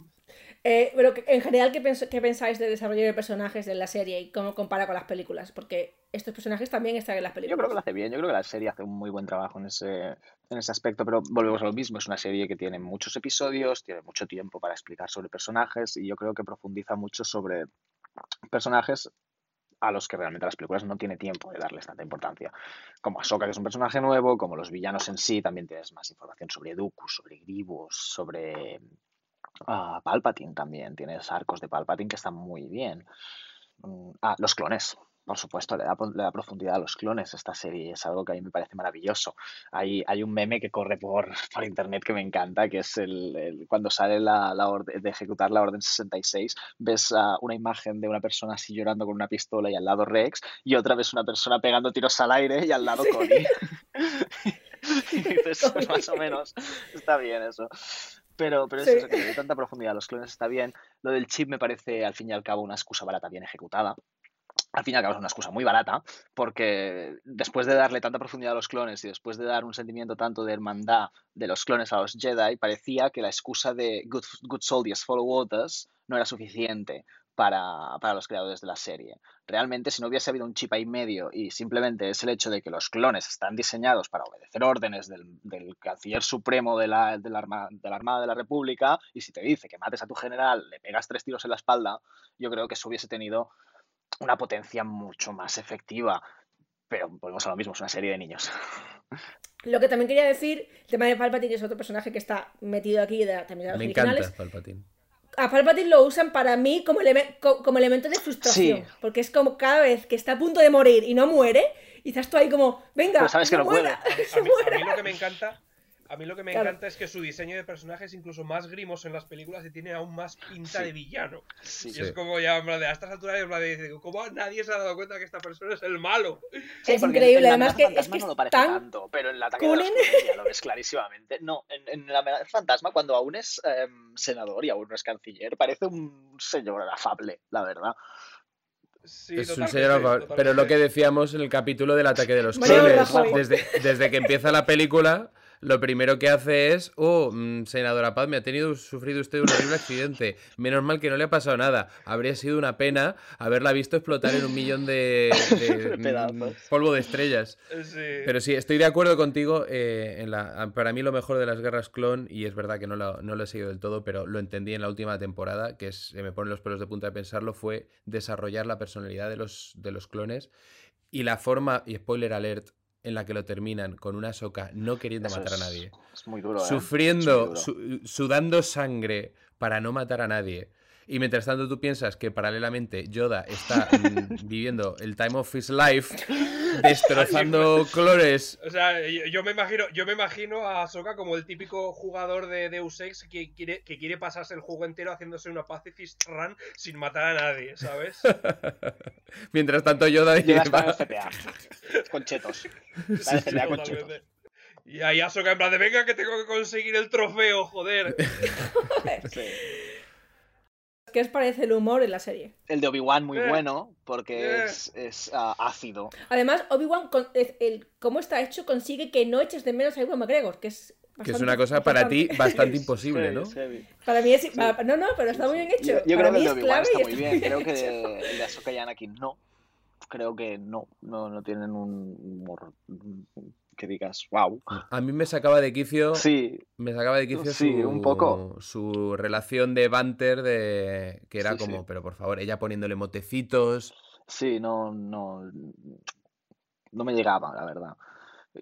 Eh, pero en general, ¿qué, pens- qué pensáis del desarrollo de personajes de la serie y cómo compara con las películas? Porque estos personajes también están en las Yo películas. creo que lo hace bien, yo creo que la serie hace un muy buen trabajo en ese, en ese aspecto, pero volvemos a lo mismo, es una serie que tiene muchos episodios, tiene mucho tiempo para explicar sobre personajes y yo creo que profundiza mucho sobre personajes a los que realmente las películas no tiene tiempo de darles tanta importancia. Como Ahsoka, que es un personaje nuevo, como los villanos en sí, también tienes más información sobre Dooku, sobre Grievous, sobre ah, Palpatine también. Tienes arcos de Palpatine que están muy bien. Mm, Ah, los clones. Por supuesto, le da, le da profundidad a los clones esta serie. Es algo que a mí me parece maravilloso. Hay, hay un meme que corre por, por internet que me encanta, que es el, el- cuando sale la, la orden de ejecutar la orden 66, ves ah, una imagen de una persona así llorando con una pistola y al lado Rex, y otra vez una persona pegando tiros al aire y al lado Cody. y dices, pues más o menos, está bien eso. Pero, pero es Sí. eso, que dé tanta profundidad los clones está bien. Lo del chip me parece, al fin y al cabo, una excusa barata bien ejecutada. Al fin y al cabo es una excusa muy barata, porque después de darle tanta profundidad a los clones y después de dar un sentimiento tanto de hermandad de los clones a los Jedi, parecía que la excusa de Good, good Soldiers Follow Orders no era suficiente para, para los creadores de la serie. Realmente, si no hubiese habido un chip ahí medio y simplemente es el hecho de que los clones están diseñados para obedecer órdenes del, del canciller supremo de la, de, la de la Armada de la República, y si te dice que mates a tu general, le pegas tres tiros en la espalda, yo creo que eso hubiese tenido una potencia mucho más efectiva. Pero volvemos a lo mismo, es una serie de niños. Lo que también quería decir, el tema de Palpatine es otro personaje que está metido aquí de, también de los Me originales. encanta Palpatine. A Palpatine lo usan para mí como, eleme- co- como elemento de frustración. Sí. Porque es como cada vez que está a punto de morir y no muere, y estás tú ahí como, venga, Pero sabes que no muera, A, se mí, muera. a mí lo que me encanta. A mí lo que me Claro. encanta es que su diseño de personaje es incluso más grimoso en las películas y tiene aún más pinta Sí. de villano. Sí. Y Sí. es como ya, en plan de, a estas alturas, en plan de, dice, ¿cómo nadie se ha dado cuenta que esta persona es el malo? Sí, Es increíble, en la además que fantasma es que no lo es parece tan tanto, pero en el ataque de ya lo ves clarísimamente. No, en, en la amenaza fantasma, cuando aún es em, senador y aún no es canciller, parece un señor afable, la verdad. Sí, es un señor afable. Pero lo que decíamos en el capítulo del ataque de los clones, desde, desde que empieza la película, lo primero que hace es, oh, mm, senadora Paz, me ha tenido sufrido usted un horrible accidente. Menos mal que no le ha pasado nada. Habría sido una pena haberla visto explotar en un millón de, mm, polvo de estrellas. Sí. Pero sí, estoy de acuerdo contigo. eh, en la, para mí lo mejor de las guerras clon, y es verdad que no lo, no lo he seguido del todo, pero lo entendí en la última temporada, que es, se me ponen los pelos de punta de pensarlo, fue desarrollar la personalidad de los, de los clones y la forma, y spoiler alert, en la que lo terminan con una soca no queriendo Eso matar a nadie. Es muy duro, ¿eh? Es Sufriendo, muy duro. su- sudando sangre para no matar a nadie. Y mientras tanto tú piensas que paralelamente Yoda está mm, viviendo el time of his life, destrozando colores. O sea, yo, yo me imagino, yo me imagino a Ahsoka como el típico jugador de Deus Ex que quiere, que quiere pasarse el juego entero haciéndose una pacifist run sin matar a nadie, ¿sabes? mientras tanto Yoda Yoda está en lleva- CPA. Con chetos. Con chetos. Y ahí Ahsoka en plan de venga que tengo que conseguir el trofeo, joder. Sí. ¿Qué os parece el humor en la serie? El de Obi-Wan muy Eh. bueno porque Eh. es, es ah, ácido. Además, Obi-Wan, cómo está hecho, consigue que no eches de menos a Ewan McGregor, que es. Que es una cosa para ti bastante imposible, ¿no? Para mí es. no, no, pero está muy bien hecho. Yo, yo para creo que mí el de es Obi-Wan está muy bien. Creo que el de Ahsoka y Anakin no. Creo que no. No, no tienen un humor que digas, wow. A mí me sacaba de quicio. Sí, Me sacaba de quicio Sí, su, un poco. su relación de banter de que era Sí, como, sí. pero por favor, ella poniéndole motecitos. sí, no, no. No me llegaba, la verdad.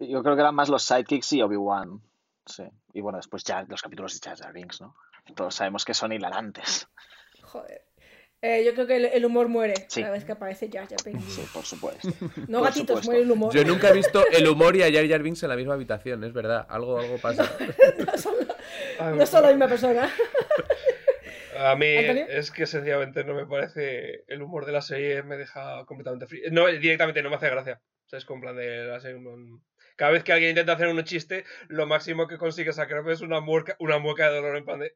Yo creo que eran más los sidekicks y Obi-Wan. Sí. Y bueno, después ya los capítulos de Jar Jar Binks, ¿no? Todos sabemos que son hilarantes. Joder. Eh, yo creo que el, el humor muere Sí. cada vez que aparece Jar Jar Binks. Sí, por supuesto. No por gatitos, supuesto. muere el humor. Yo nunca he visto el humor y a Jar Jar Binks en la misma habitación, es verdad. Algo, algo pasa. no, son, no son la misma persona. A mí ¿Antonio? es que sencillamente no me parece el humor de la serie me deja completamente frío. No, directamente no me hace gracia. O sea, es con plan de la serie, Cada vez que alguien intenta hacer un chiste, lo máximo que consigue sacar es una mueca, una mueca de dolor en plan de.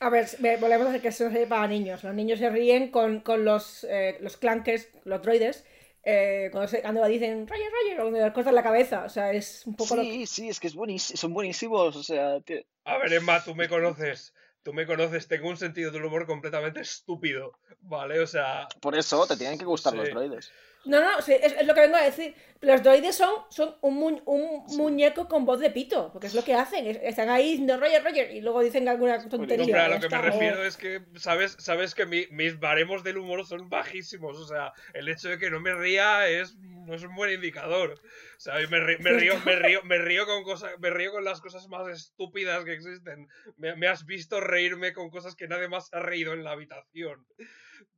A ver, ve- volvemos a decir que es una serie para niños. Los niños se ríen con, con los, eh, los clankers, los droides, eh, cuando, se, cuando dicen Roger, Roger, o cuando le cortan la cabeza. O sea, es un poco lo que- Sí, sí, es que es buenísimo, son buenísimos. O sea, tie- A ver, Emma, tú me conoces. Tú me conoces, tengo un sentido del humor completamente estúpido. ¿Vale? O sea. por eso te tienen que gustar los Sí. droides. No, no, sí, es, es lo que vengo a decir. Los droides son, son un, mu- un muñeco con voz de pito, porque es lo que hacen. es- están ahí diciendo Roger, Roger, y luego dicen alguna tontería. Hombre, a ya lo que me refiero es que, ¿sabes? Sabes que mi- mis baremos del humor son bajísimos. O sea, el hecho de que no me ría es, no es un buen indicador. O sea, me, ri- me río, me río, me río con cosas, me río con las cosas más estúpidas que existen. Me, me has visto reírme con cosas que nadie más ha reído en la habitación.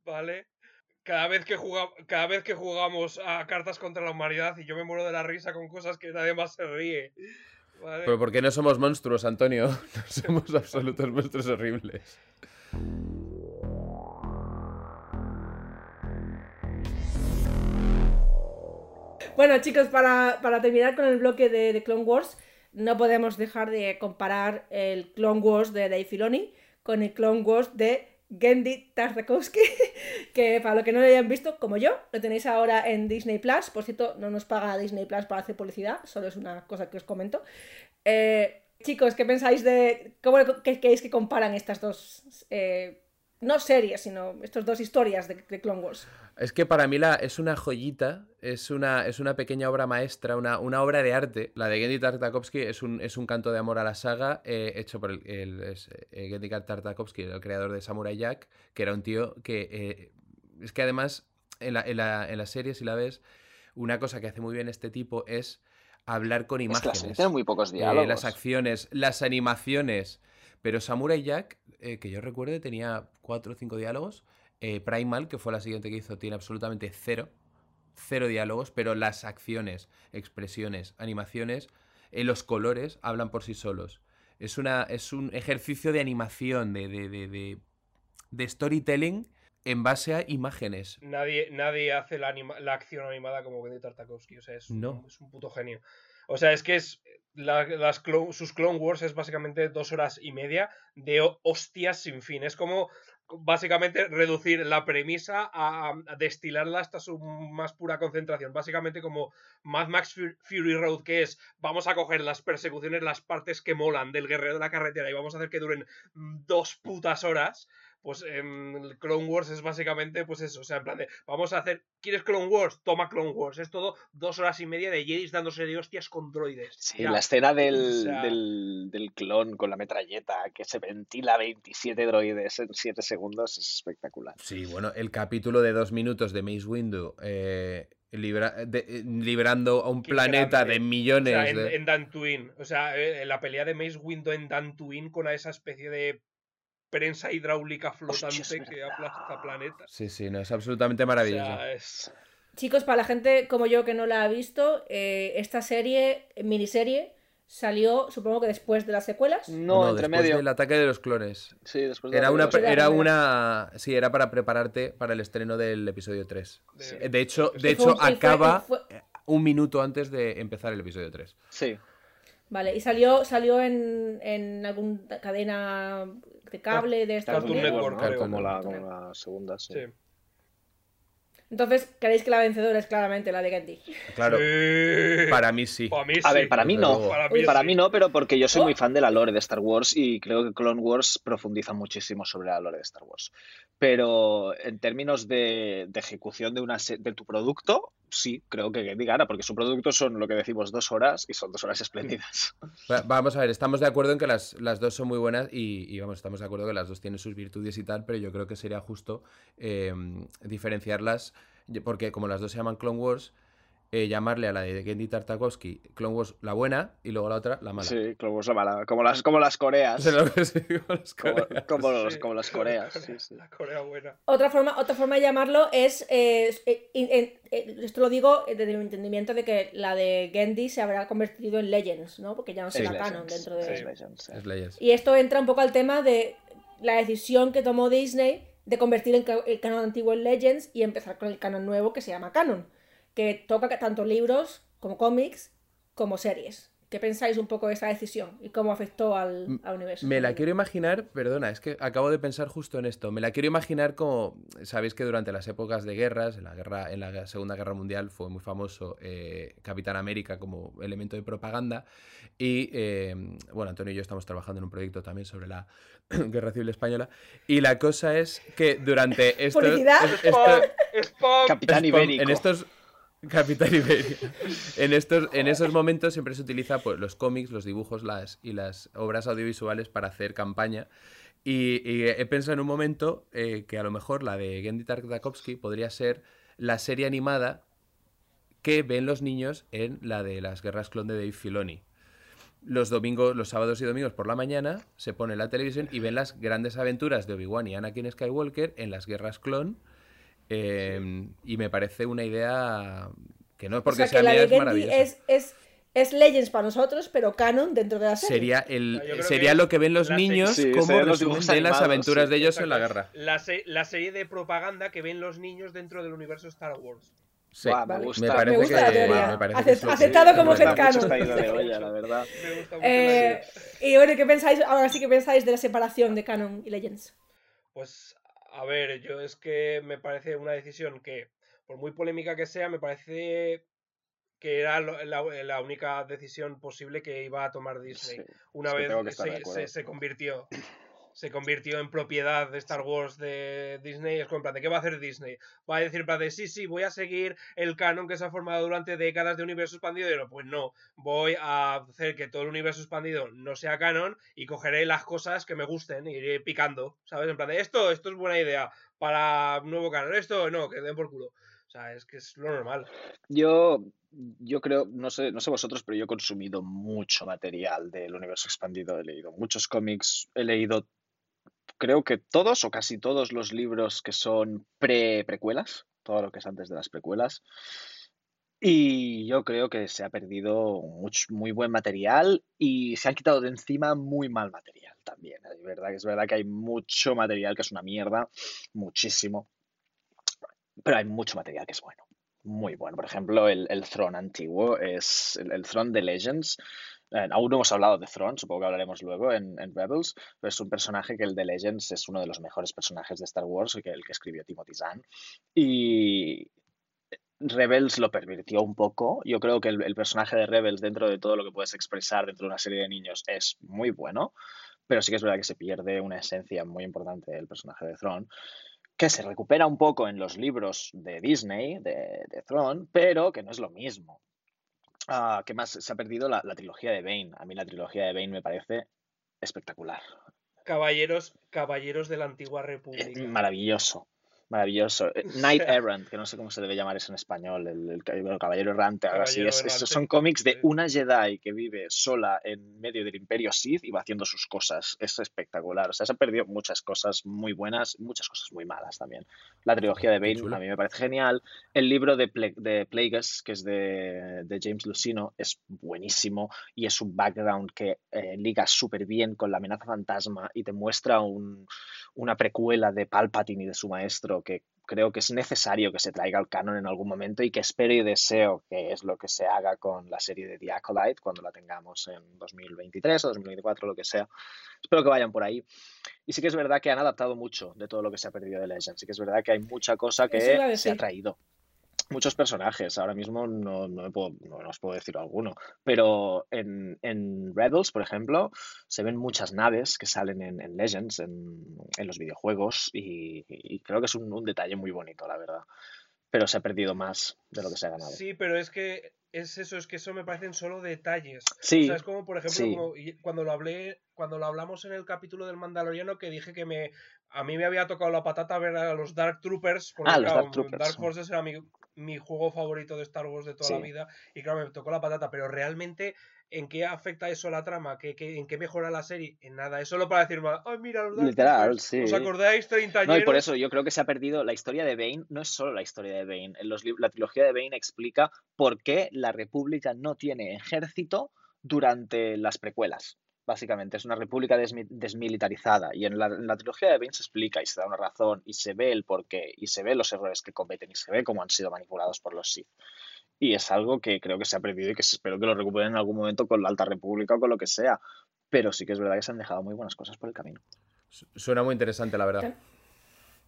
¿Vale? Cada vez, que juga- cada vez que jugamos a cartas contra la humanidad y yo me muero de la risa con cosas que nadie más se ríe. ¿Vale? Pero ¿por qué no somos monstruos, Antonio? No somos absolutos monstruos horribles. Bueno, chicos, para, para terminar con el bloque de, de Clone Wars, no podemos dejar de comparar el Clone Wars de Dave Filoni con el Clone Wars de Gendy Tartakovsky, que para lo que no lo hayan visto, como yo, lo tenéis ahora en Disney Plus. Por cierto, no nos paga Disney Plus para hacer publicidad, solo es una cosa que os comento. Eh, chicos, ¿qué pensáis de cómo qué creéis que comparan estas dos, eh, no series, sino estas dos historias de, de Clone Wars? Es que para mí la, es una joyita, es una, es una pequeña obra maestra, una, una obra de arte. La de Gendy Tartakovsky es un, es un canto de amor a la saga eh, hecho por el, el- es, eh, Gendy Tartakovsky, el creador de Samurai Jack, que era un tío que... eh, es que además, en la, en, la, en la serie, si la ves, una cosa que hace muy bien este tipo es hablar con Es que la serie imágenes. tiene muy pocos eh, diálogos. las acciones, las animaciones. Pero Samurai Jack, eh, que yo recuerde, tenía cuatro o cinco diálogos. Eh, Primal, que fue la siguiente que hizo, tiene absolutamente cero. Cero diálogos, pero las acciones, expresiones, animaciones, eh, los colores hablan por sí solos. Es, una, es un ejercicio de animación, de, de, de, de- storytelling en base a imágenes. Nadie, nadie hace la, anima- la acción animada como Gendy Tartakovsky. O sea, es, No. un, es un puto genio. O sea, es que es. la- las sus Clone Wars es básicamente dos horas y media de ho- hostias sin fin. Es como básicamente reducir la premisa a, a destilarla hasta su más pura concentración. Básicamente como Mad Max Fu- Fury Road, que es vamos a coger las persecuciones, las partes que molan del guerrero de la carretera y vamos a hacer que duren dos putas horas. Pues em, el Clone Wars es básicamente pues eso, o sea, en plan de, vamos a hacer, ¿quieres Clone Wars? Toma Clone Wars. Es todo dos horas y media de Jedis dándose de hostias con droides. Sí, Ya. la escena del, O sea- del, del clon con la metralleta que se ventila 27 droides en 7 segundos es espectacular. Sí, bueno, el capítulo de dos minutos de Mace Windu eh, libra- de- eh, liberando a un Qué planeta grande. de O millones sea, en, de... en Dantooine. O sea, eh, la pelea de Mace Windu en Dantooine con esa especie de prensa hidráulica Hostia, flotante que aplasta planetas. Sí, sí, no, es absolutamente O maravilloso. sea, es... Chicos, para la gente como yo que no la ha visto, eh, esta serie, miniserie, salió supongo que después de las secuelas. No, entre después medio. del ataque de los clones. Sí, después de Era la una, era una. Sí, era para prepararte para el estreno del episodio 3. de- De hecho, de hecho fue- acaba fue- un minuto antes de empezar el episodio 3. Sí. Vale, y salió, salió en, en alguna cadena de cable de Estados Cartoon. Network, ¿no? Como la, como la segunda, sí. sí. Entonces, ¿creéis que la vencedora es claramente la de Gandhi? Claro, Sí. para mí sí. Para mí A sí. ver, para mí no. Para mí Para sí. mí no, pero porque yo soy Oh. muy fan de la lore de Star Wars y creo que Clone Wars profundiza muchísimo sobre la lore de Star Wars. Pero en términos de, de ejecución de, una de tu producto, sí, creo que Gandhi gana, porque su producto son lo que decimos dos horas y son dos horas espléndidas. Va- Vamos a ver, estamos de acuerdo en que las, las dos son muy buenas y, vamos, estamos de acuerdo que las dos tienen sus virtudes y tal, pero yo creo que sería justo eh, diferenciarlas, porque como las dos se llaman Clone Wars, eh, llamarle a la de Gendy Tartakovsky Clone Wars la buena y luego la otra la mala. Sí, Clone Wars la mala, como las, como las coreas. Como, los- Sí, como las la coreas. Corea- sí, sí. La Corea buena. Otra forma, otra forma de llamarlo es, eh, eh, eh, esto lo digo desde mi entendimiento de que la de Gandhi se habrá convertido en Legends, ¿no? Porque ya no Es será canon Legends, dentro de... es Sí. Legends, sí. Es leyes. Y esto entra un poco al tema de la decisión que tomó Disney de convertir el, el canon antiguo en Legends y empezar con el canon nuevo que se llama canon, que toca ca- tanto libros como cómics como series. ¿Qué pensáis un poco de esa decisión y cómo afectó al, al universo? Me la quiero imaginar, perdona, es que acabo de pensar justo en esto. Me la quiero imaginar como, sabéis que durante las épocas de guerras, en la guerra, en la Segunda Guerra Mundial fue muy famoso eh, Capitán América como elemento de propaganda y eh, bueno, Antonio y yo estamos trabajando en un proyecto también sobre la Guerra Civil Española y la cosa es que durante esto, Publicidad. es- esto-. Capitán Ibérico. En estos. Capitán Ibérico. En, estos, en esos momentos siempre se utiliza pues, los cómics, los dibujos las, y las obras audiovisuales para hacer campaña. Y, y he pensado en un momento eh, que a lo mejor la de Gendy Tartakovsky podría ser la serie animada que ven los niños en la de las guerras clon de Dave Filoni. Los domingos, los sábados y domingos por la mañana se pone la televisión y ven las grandes aventuras de Obi-Wan y Anakin Skywalker en las guerras clon. Eh, y me parece una idea que no es o porque sea, sea que la mía, de es maravillosa. es, es, es Legends para nosotros, pero canon dentro de la serie. Sería, el, Yo creo sería que lo que ven los la niños Sí, como resumen de las aventuras sí, de ellos en la guerra. La, se- la serie de propaganda que ven los niños dentro del universo Star Wars. Sí, Vale. me gusta. me Me parece gusta la que, teoría. me parece Acep- que aceptado como la. Me gusta mucho Eh, la y bueno, ¿qué pensáis? Ahora sí que pensáis de la separación de canon y Legends. Pues, a ver, yo es que me parece una decisión que, por muy polémica que sea, me parece que era la, la única decisión posible que iba a tomar Disney. Sí, Una vez se, se- se convirtió se convirtió en propiedad de Star Wars de Disney. Es como en plan, ¿de qué va a hacer Disney? Va a decir en plan sí, sí, voy a seguir el canon que se ha formado durante décadas de universo expandido. Y no, pues no, voy a hacer que todo el universo expandido no sea canon y cogeré las cosas que me gusten iré picando, ¿sabes? En plan de, esto, esto es buena idea para nuevo canon, esto no, que den por culo. O sea, es que es lo normal. Yo, yo creo, no sé, no sé vosotros, pero yo he consumido mucho material del universo expandido. He leído muchos cómics, he leído, creo que todos o casi todos los libros que son pre-precuelas, todo lo que es antes de las precuelas. Y yo creo que se ha perdido much- muy buen material y se han quitado de encima muy mal material también. Es verdad que es verdad que hay mucho material que es una mierda, muchísimo, pero hay mucho material que es bueno muy bueno. Por ejemplo, el, el Throne antiguo es el, el Throne de Legends. Eh, aún no hemos hablado de Throne, supongo que hablaremos luego en, Rebels, pero es un personaje que el de Legends es uno de los mejores personajes de Star Wars, que el que escribió Timothy Zahn. Y Rebels lo pervirtió un poco. Yo creo que el, el personaje de Rebels, dentro de todo lo que puedes expresar dentro de una serie de niños, es muy bueno, pero sí que es verdad que se pierde una esencia muy importante del personaje de Throne que se recupera un poco en los libros de Disney, de, de Throne, pero que no es lo mismo. Ah, ¿Qué más? Se ha perdido la, la trilogía de Bane. A mí la trilogía de Bane me parece espectacular. Caballeros, caballeros de la antigua Eh, república. Maravilloso. Maravilloso. Eh, Knight Errant, que no sé cómo se debe llamar eso en español, el, el bueno, caballero errante, algo así. Es- esos son cómics de una Jedi que vive sola en medio del Imperio Sith y va haciendo sus cosas. Es espectacular. O sea, se han perdido muchas cosas muy buenas, muchas cosas muy malas también. La trilogía de Bane a mí me parece genial. El libro de, Ple- de Plagueis, que es de, de James Lucino, es buenísimo y es un background que eh, liga súper bien con la amenaza fantasma y te muestra un- una precuela de Palpatine y de su maestro que creo que es necesario que se traiga al canon en algún momento y que espero y deseo que es lo que se haga con la serie de The Acolyte cuando la tengamos en 2023 o 2024, lo que sea. Espero que vayan por ahí. Y sí que es verdad que han adaptado mucho de todo lo que se ha perdido de Legends. Sí que es verdad que hay mucha cosa que se ha traído. Muchos personajes, ahora mismo no, no, me puedo, no, no os puedo decir alguno, pero en, en Rebels, por ejemplo, se ven muchas naves que salen en, en Legends, en, en los videojuegos, y, y creo que es un, un detalle muy bonito, la verdad. Pero se ha perdido más de lo que se ha ganado. Sí, pero es que es eso, es que eso me parecen solo detalles. Sí, O sea, es como, por ejemplo, sí. como y- cuando lo hablé, cuando lo hablamos en el capítulo del Mandaloriano, que dije que me a mí me había tocado la patata ver a los Dark Troopers, porque Ah, los claro, Dark Troopers. Dark Forces era mi, mi juego favorito de Star Wars de toda la vida, y claro, me tocó la patata, pero realmente, ¿en qué afecta eso la trama? ¿Qué, qué- en qué mejora la serie? En nada, es solo para decir, ay, mira, los Literal, sí. ¿os acordáis? No, y por Treintañeros?". eso yo creo que se ha perdido la historia de Bane, no es solo la historia de Bane. En los la trilogía de Bane explica por qué la República no tiene ejército durante las precuelas. Básicamente, es una república desmi- desmilitarizada. Y en la, en la trilogía de Bane se explica y se da una razón y se ve el porqué y se ve los errores que cometen y se ve cómo han sido manipulados por los Sith. Y es algo que creo que se ha perdido y que espero que lo recuperen en algún momento con la Alta República o con lo que sea. Pero sí que es verdad que se han dejado muy buenas cosas por el camino. Su- Suena muy interesante, la verdad.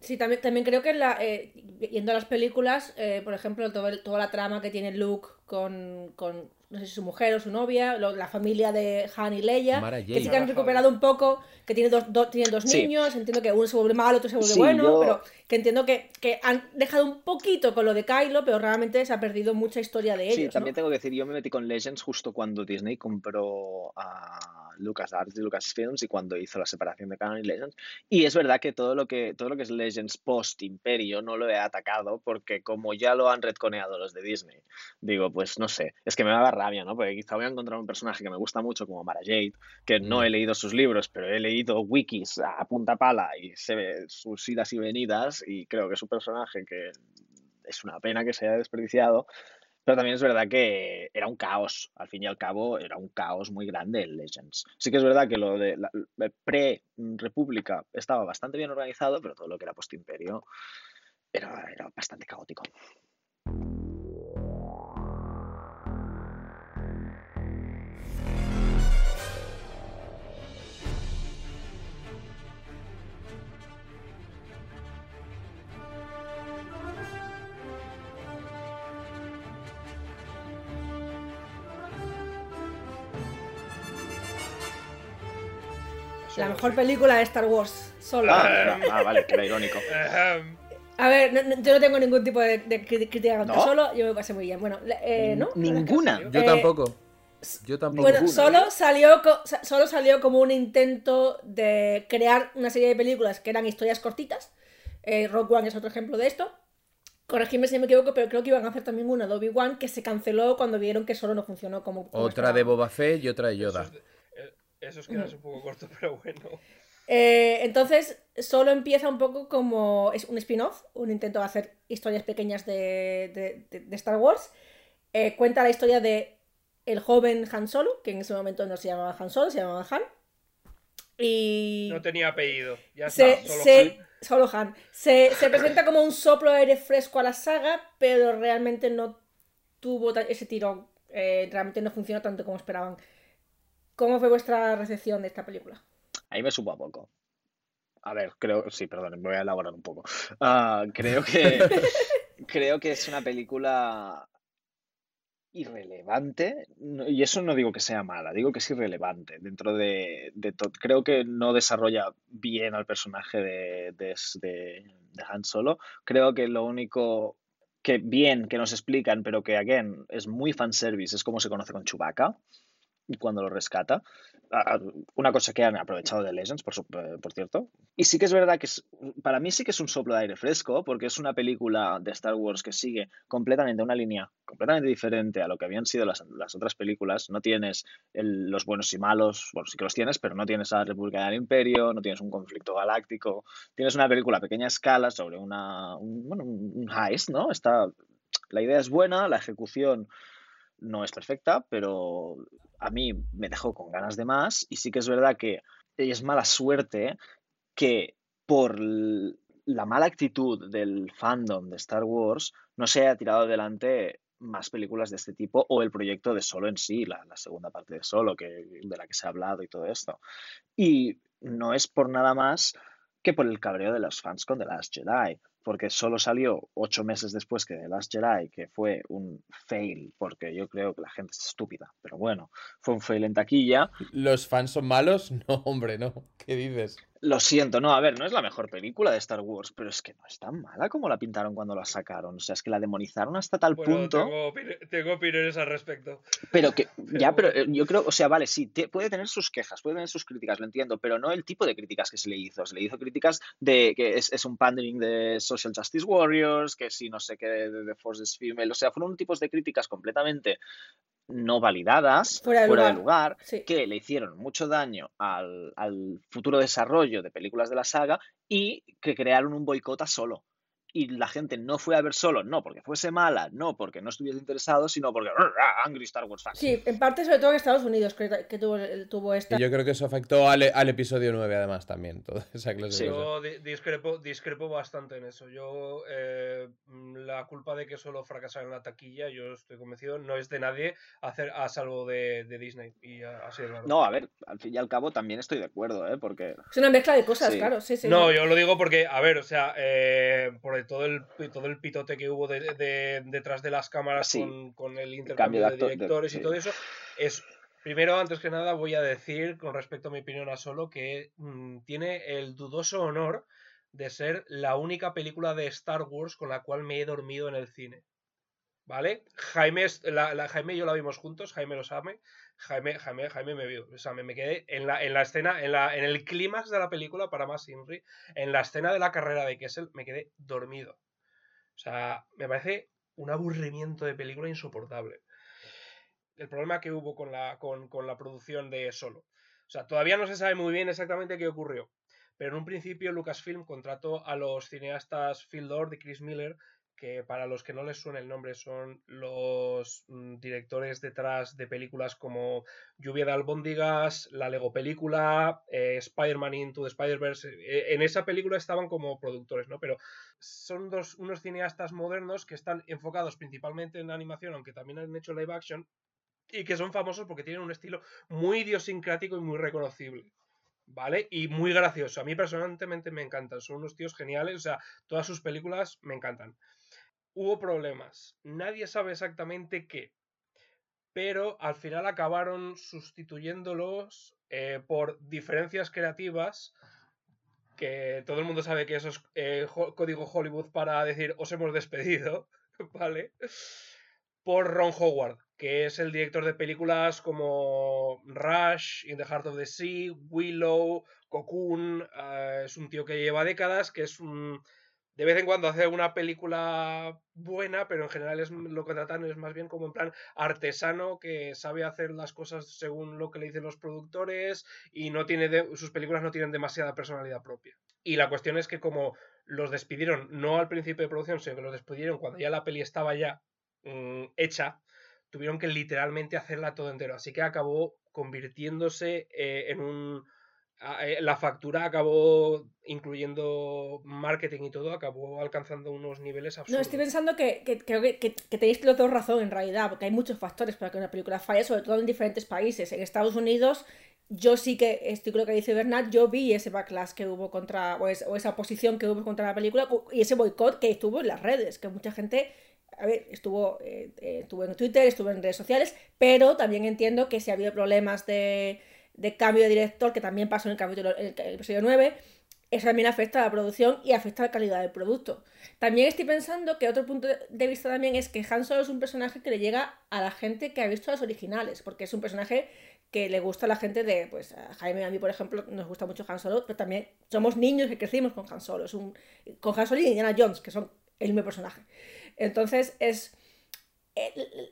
Sí, también, también creo que en la, eh, yendo a las películas, eh, por ejemplo, todo el- toda la trama que tiene Luke con, con, no sé si su mujer o su novia, lo- la familia de Han y Leia, Mara que sí que han recuperado un poco, que tienen dos, do- tienen dos Sí. niños, entiendo que uno se vuelve malo, otro se vuelve Sí, bueno, yo- pero que entiendo que, que han dejado un poquito con lo de Kylo, pero realmente se ha perdido mucha historia de ellos. Sí, ¿no? también tengo que decir, yo me metí con Legends justo cuando Disney compró a LucasArts y Lucasfilms y cuando hizo la separación de Canon y Legends. Y es verdad que todo lo que, todo lo que es Legends post Imperio no lo he atacado porque como ya lo han retconeado los de Disney, digo, pues no sé, es que me da rabia, ¿no? Porque quizá voy a encontrar un personaje que me gusta mucho como Mara Jade, que no he leído sus libros, pero he leído wikis a punta pala y se ve sus idas y venidas y creo que es un personaje que es una pena que se haya desperdiciado. Pero también es verdad que era un caos, al fin y al cabo era un caos muy grande el Legends. Sí que es verdad que lo de la pre-república estaba bastante bien organizado, pero todo lo que era post-imperio era, era bastante caótico. La mejor película de Star Wars, solo. Ah, ah, vale, que era irónico. A ver, no- no- yo no tengo ningún tipo de, crítica contra ¿No? solo, yo me pasé muy bien. Bueno, eh, ¿no? Ninguna. Yo Eh, tampoco. Yo tampoco. Bueno, Ninguna, solo salió, co- sa- solo salió como un intento de crear una serie de películas que eran historias cortitas. Eh, Rogue One es otro ejemplo de esto. Corregidme si me equivoco, pero creo que iban a hacer también una de Obi-Wan que se canceló cuando vieron que solo no funcionó como. como Otra de. Boba Fett y otra de Yoda. Eh, esos quedan un poco cortos, pero bueno. Eh, entonces, solo empieza un poco como. Es un spin-off, un intento de hacer historias pequeñas de, de- de- Star Wars. Eh, cuenta la historia de el joven Han Solo, que en ese momento no se llamaba Han Solo, se llamaba Han. Y. No tenía apellido. Ya se, está, solo se- Han. solo Han. Se, se presenta como un soplo de aire fresco a la saga, pero realmente no tuvo ese tirón. Eh, realmente no funcionó tanto como esperaban. ¿Cómo fue vuestra recepción de esta película? Ahí me supo a poco. A ver, creo, sí, perdón, me voy a elaborar un poco. Ah, creo que creo que es una película irrelevante, y eso no digo que sea mala, digo que es irrelevante dentro de, de todo. Creo que no desarrolla bien al personaje de, de, de- de Han Solo. Creo que lo único que bien que nos explican, pero que again es muy fanservice, es como se conoce con Chewbacca. Cuando lo rescata. Una cosa que han aprovechado de Legends, por, eh, por cierto. Y sí que es verdad que es, para mí sí que es un soplo de aire fresco, porque es una película de Star Wars que sigue completamente una línea completamente diferente a lo que habían sido las, las otras películas. No tienes los buenos y malos, bueno, sí que los tienes, pero no tienes a la República del Imperio, no tienes un conflicto galáctico. Tienes una película a pequeña escala sobre una, un, bueno, un heist, ¿no? Está, la idea es buena, la ejecución no es perfecta, pero a mí me dejó con ganas de más y sí que es verdad que es mala suerte que por la mala actitud del fandom de Star Wars no se haya tirado adelante más películas de este tipo o el proyecto de Solo en sí, la, segunda parte de Solo, que, de la que se ha hablado y todo esto. Y no es por nada más que por el cabreo de los fans con The Last Jedi porque solo salió ocho meses después que The Last Jedi, que fue un fail, porque yo creo que la gente es estúpida, pero bueno, fue un fail en taquilla. ¿Los fans son malos? No, hombre, no. ¿Qué dices? Lo siento, no, a ver, no es la mejor película de Star Wars, pero es que no es tan mala como la pintaron cuando la sacaron. O sea, es que la demonizaron hasta tal punto. Tengo, tengo, opiniones al respecto. Pero que, ya, pero eh, yo creo, o sea, vale, sí, puede tener sus quejas, puede tener sus críticas, lo entiendo, pero no el tipo de críticas que se le hizo. Se le hizo críticas de que es, es un pandering de Social Justice Warriors, que si no sé qué, de, de Forces Female. O sea, fueron tipos de críticas completamente no validadas, fuera de lugar, que le hicieron mucho daño al, al, futuro desarrollo de películas de la saga y que crearon un boicot a solo y la gente no fue a ver solo, no porque fuese mala, no porque no estuviese interesado, sino porque Angry Star Wars fans. Sí, en parte sobre todo en Estados Unidos que, que tuvo, tuvo, esta. Y yo creo que eso afectó al, al episodio 9 además también, toda esa clase de Yo discrepo, discrepo bastante en eso. Yo eh, la culpa de que solo fracasara en la taquilla, yo estoy convencido, no es de nadie hacer a salvo de, de Disney. Y así es No, a ver, al fin y al cabo también estoy de acuerdo, ¿eh? Porque... Es una mezcla de cosas, claro, sí, sí. No, yo lo digo porque, a ver, o sea, eh, por el todo el, todo el pitote que hubo de, detrás de las cámaras con, el intercambio de, directores y todo eso, es Primero, antes que nada, voy a decir, con respecto a mi opinión a Solo, que mm, tiene el dudoso honor de ser la única película de Star Wars con la cual me he dormido en el cine. ¿Vale? Jaime, la, Jaime y yo la vimos juntos, Jaime lo sabe. Jaime, Jaime, Jaime me vio. O sea, me, quedé en la, en la escena, en, la, en el clímax de la película, para más Inri, en la escena de la carrera de Kessel, me quedé dormido. O sea, me parece un aburrimiento de película insoportable. El problema que hubo con la, con, con la producción de Solo. O sea, todavía no se sabe muy bien exactamente qué ocurrió. Pero en un principio Lucasfilm contrató a los cineastas Phil Lord y Chris Miller que para los que no les suene el nombre son los mm, directores detrás de películas como Lluvia de albóndigas, la Lego película, eh, Spider-Man Into the Spider-Verse. Eh, en esa película estaban como productores, ¿no? Pero son dos, unos cineastas modernos que están enfocados principalmente en animación, aunque también han hecho live action, y que son famosos porque tienen un estilo muy idiosincrático y muy reconocible. ¿vale? Y muy gracioso. A mí personalmente me encantan. Son unos tíos geniales. O sea, todas sus películas me encantan hubo problemas. Nadie sabe exactamente qué. Pero al final acabaron sustituyéndolos eh, por diferencias creativas. Que todo el mundo sabe que eso es eh, código Hollywood para decir os hemos despedido. ¿Vale? Por Ron Howard, que es el director de películas como Rush, In the Heart of the Sea, Willow, Cocoon. Eh, es un tío que lleva décadas, que es un de vez en cuando hace una película buena, pero en general es lo que tratan es más bien como en plan artesano que sabe hacer las cosas según lo que le dicen los productores y no tiene sus películas no tienen demasiada personalidad propia. Y la cuestión es que como los despidieron no al principio de producción, sino que los despidieron cuando ya la peli estaba ya mm, hecha, tuvieron que literalmente hacerla todo entero. Así que acabó convirtiéndose eh, en un la factura acabó, incluyendo marketing y todo, acabó alcanzando unos niveles absurdos. No, estoy pensando que, creo que, que, tenéis los dos razón en realidad, porque hay muchos factores para que una película falle, sobre todo en diferentes países. En Estados Unidos, yo sí que estoy creo que dice Bernard, yo vi ese backlash que hubo contra, o, esa oposición que hubo contra la película, y ese boicot que estuvo en las redes, que mucha gente a ver, estuvo, eh, eh, estuvo en Twitter, estuvo en redes sociales, pero también entiendo que si ha habido problemas de de cambio de director, que también pasó en el capítulo el, episodio 9, eso también afecta a la producción y afecta a la calidad del producto. También estoy pensando que otro punto de vista también es que Han Solo es un personaje que le llega a la gente que ha visto las originales, porque es un personaje que le gusta a la gente de, pues a Jaime y a mí, por ejemplo, nos gusta mucho Han Solo, pero también somos niños que crecimos con Han Solo, es un, con Han Solo y Indiana Jones, que son el mismo personaje. Entonces es...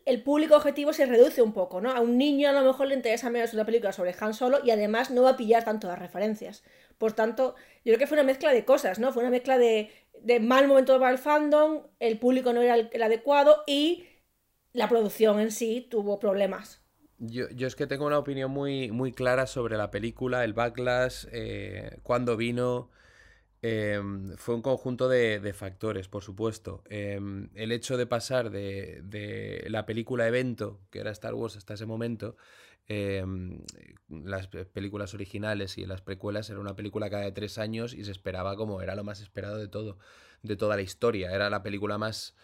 El, público objetivo se reduce un poco, ¿no? A un niño a lo mejor le interesa menos una película sobre Han Solo y además no va a pillar tanto las referencias. Por tanto, yo creo que fue una mezcla de cosas, ¿no? Fue una mezcla de, mal momento para el fandom, el público no era el, adecuado y la producción en sí tuvo problemas. Yo, yo es que tengo una opinión muy, muy clara sobre la película, el backlash, eh, cuándo vino. Eh, fue un conjunto de, factores, por supuesto. Eh, el hecho de pasar de, la película evento, que era Star Wars hasta ese momento, eh, las pe- películas originales y las precuelas era una película cada tres años y se esperaba como era lo más esperado de todo, de toda la historia. Era la película más,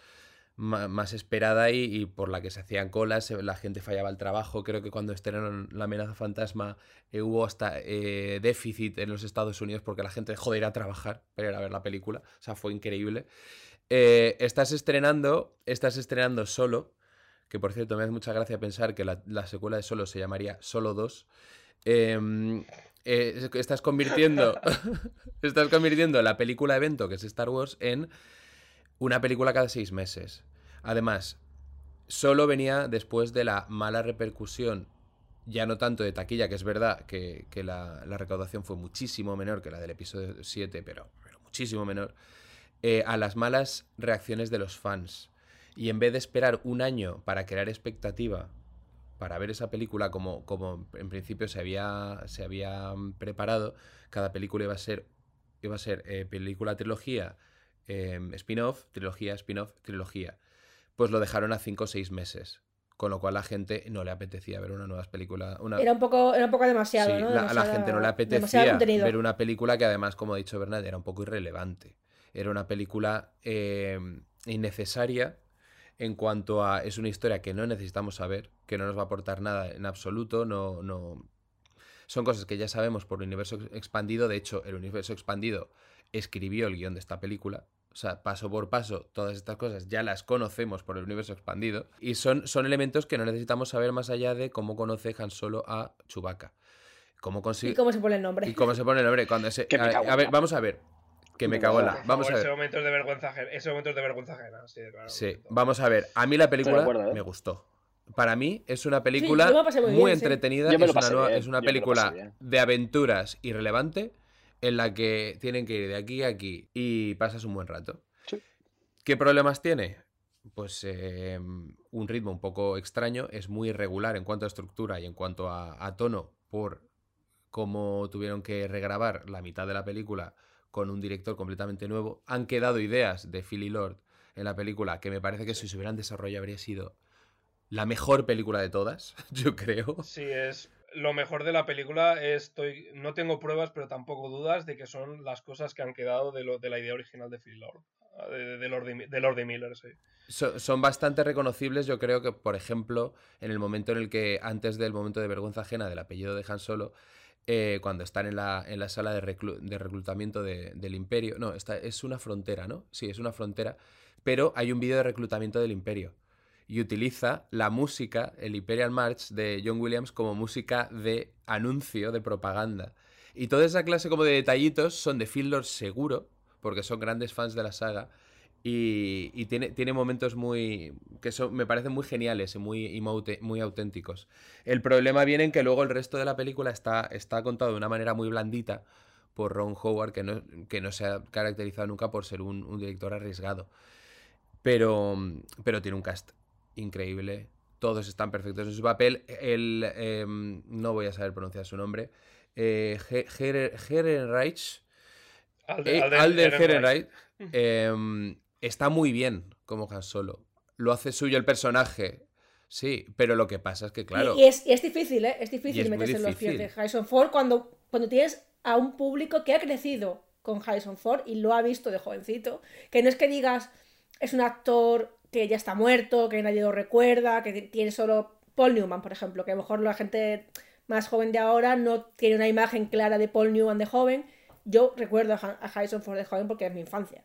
más esperada y, por la que se hacían colas, se- la gente fallaba el trabajo. Creo que cuando estrenaron La amenaza fantasma eh, hubo hasta eh, déficit en los Estados Unidos porque la gente dejó a trabajar para ir a ver la película. O sea, fue increíble. Eh, estás estrenando, estás estrenando Solo, que por cierto me hace mucha gracia pensar que la, la secuela de Solo se llamaría Solo 2. Em, eh, estás convirtiendo estás convirtiendo la película evento que es Star Wars en una película cada seis meses. Además, solo venía después de la mala repercusión, ya no tanto de taquilla, que es verdad que, la, recaudación fue muchísimo menor que la del episodio 7, pero, muchísimo menor, eh, a las malas reacciones de los fans. Y en vez de esperar un año para crear expectativa para ver esa película como, como en principio se había, se había preparado, cada película iba a ser, iba a ser eh, película, trilogía, eh, spin-off, trilogía, spin-off, trilogía. Pues lo dejaron a 5 o 6 meses. Con lo cual a la gente no le apetecía ver una nueva película. Una... Era un poco, era un poco demasiado, Sí, ¿no? la- a la gente no le apetecía ver una película que además, como ha dicho Bernat, era un poco irrelevante. Era una película eh, innecesaria en cuanto a... Es una historia que no necesitamos saber, que no nos va a aportar nada en absoluto, no... no... Son cosas que ya sabemos por el universo ex- expandido. De hecho, el universo expandido escribió el guion de esta película. O sea, paso por paso, todas estas cosas ya las conocemos por el universo expandido. Y son, son elementos que no necesitamos saber más allá de cómo conoce Han Solo a Chewbacca. Cómo consigue... ¿Y cómo se pone el nombre? ¿Y cómo se pone el nombre? Cuando se... A, ver, vamos a ver. Que me cago en la... Vamos a Ese ver. momento es de vergüenza ajena. Ese momento es de vergüenza ajena. Sí, claro. Sí, vamos a ver. A mí la película acuerdo, ¿eh? me gustó. Para mí es una película muy muy, bien, sí. entretenida. Es, una nueva- es una película de aventuras irrelevante en la que tienen que ir de aquí a aquí y pasas un buen rato. Sí. ¿Qué problemas tiene? Pues eh, un ritmo un poco extraño, es muy irregular en cuanto a estructura y en cuanto a, a tono por cómo tuvieron que regrabar la mitad de la película con un director completamente nuevo. Han quedado ideas de Philly Lord en la película que me parece que si se hubieran desarrollado habría sido la mejor película de todas, yo creo. Sí, es lo mejor de la película. Estoy, no tengo pruebas, pero tampoco dudas de que son las cosas que han quedado de, lo, de la idea original de Phil Lord. De, de Lord, de Lord Miller, sí. So- son bastante reconocibles, yo creo que, por ejemplo, en el momento en el que, antes del momento de vergüenza ajena del apellido de Han Solo, eh, cuando están en la, en la sala de, de reclutamiento de- del imperio, no, esta, es una frontera, ¿no? Sí, es una frontera, pero hay un vídeo de reclutamiento del imperio y utiliza la música, el Imperial March de John Williams como música de anuncio, de propaganda. Y toda esa clase como de detallitos son de Lord seguro, porque son grandes fans de la saga. Y, y tiene, tiene momentos muy. que son, me parecen muy geniales y muy, y muy, muy auténticos. El problema viene en que luego el resto de la película está, está contado de una manera muy blandita por Ron Howard, que no, que no se ha caracterizado nunca por ser un, un director arriesgado. Pero, pero tiene un cast increíble. Todos están perfectos en su papel. El, em, no voy a saber pronunciar su nombre. Eh, Gerenreich. Alden, Eh, Alden Alden. Ehrenreich, em, está muy bien como Han Solo. Lo hace suyo el personaje. Sí, pero lo que pasa es que, claro. Y, y es, y es difícil, ¿eh? Es difícil es meterse en los pies de. Harrison Ford cuando, cuando tienes a un público que ha crecido con Harrison Ford y lo ha visto de jovencito. Que no es que digas, es un actor que ya está muerto, que nadie lo recuerda, que tiene solo Paul Newman, por ejemplo, que a lo mejor la gente más joven de ahora no tiene una imagen clara de Paul Newman de joven. yo recuerdo a Harrison Ford de joven porque es mi infancia.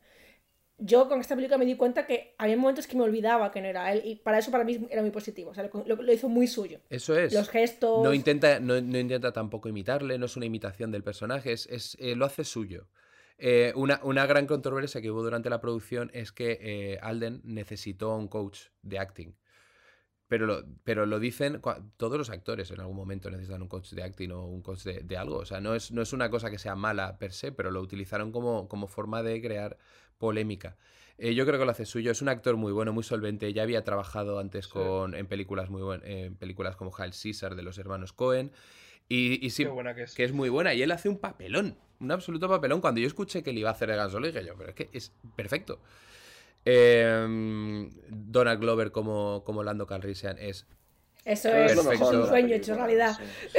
Yo con esta película me di cuenta que había momentos que me olvidaba que no era él y para eso para mí era muy positivo. O sea, lo, lo- lo hizo muy suyo. Eso es. Los gestos. No intenta, no, no intenta tampoco imitarle, no es una imitación del personaje, es, es, eh, lo hace suyo. Eh, una, una gran controversia que hubo durante la producción es que eh, Alden necesitó un coach de acting. Pero lo, pero lo dicen, todos los actores en algún momento necesitan un coach de acting o un coach de, de algo. O sea, no es, no es una cosa que sea mala per se, pero lo utilizaron como, como forma de crear polémica. Eh, yo creo que lo hace suyo. Es un actor muy bueno, muy solvente. Ya había trabajado antes Sí. con, en películas muy buen- en películas como Hail Caesar de los hermanos Cohen. Y, y sí, Qué buena que es. que es muy buena. Y él hace un papelón, un absoluto papelón. Cuando yo escuché que le iba a hacer el gan solo, dije yo, pero es que es perfecto. Eh, Donald Glover como, como Lando Calrissian es. Eso Es es, lo mejor de un sueño hecho realidad.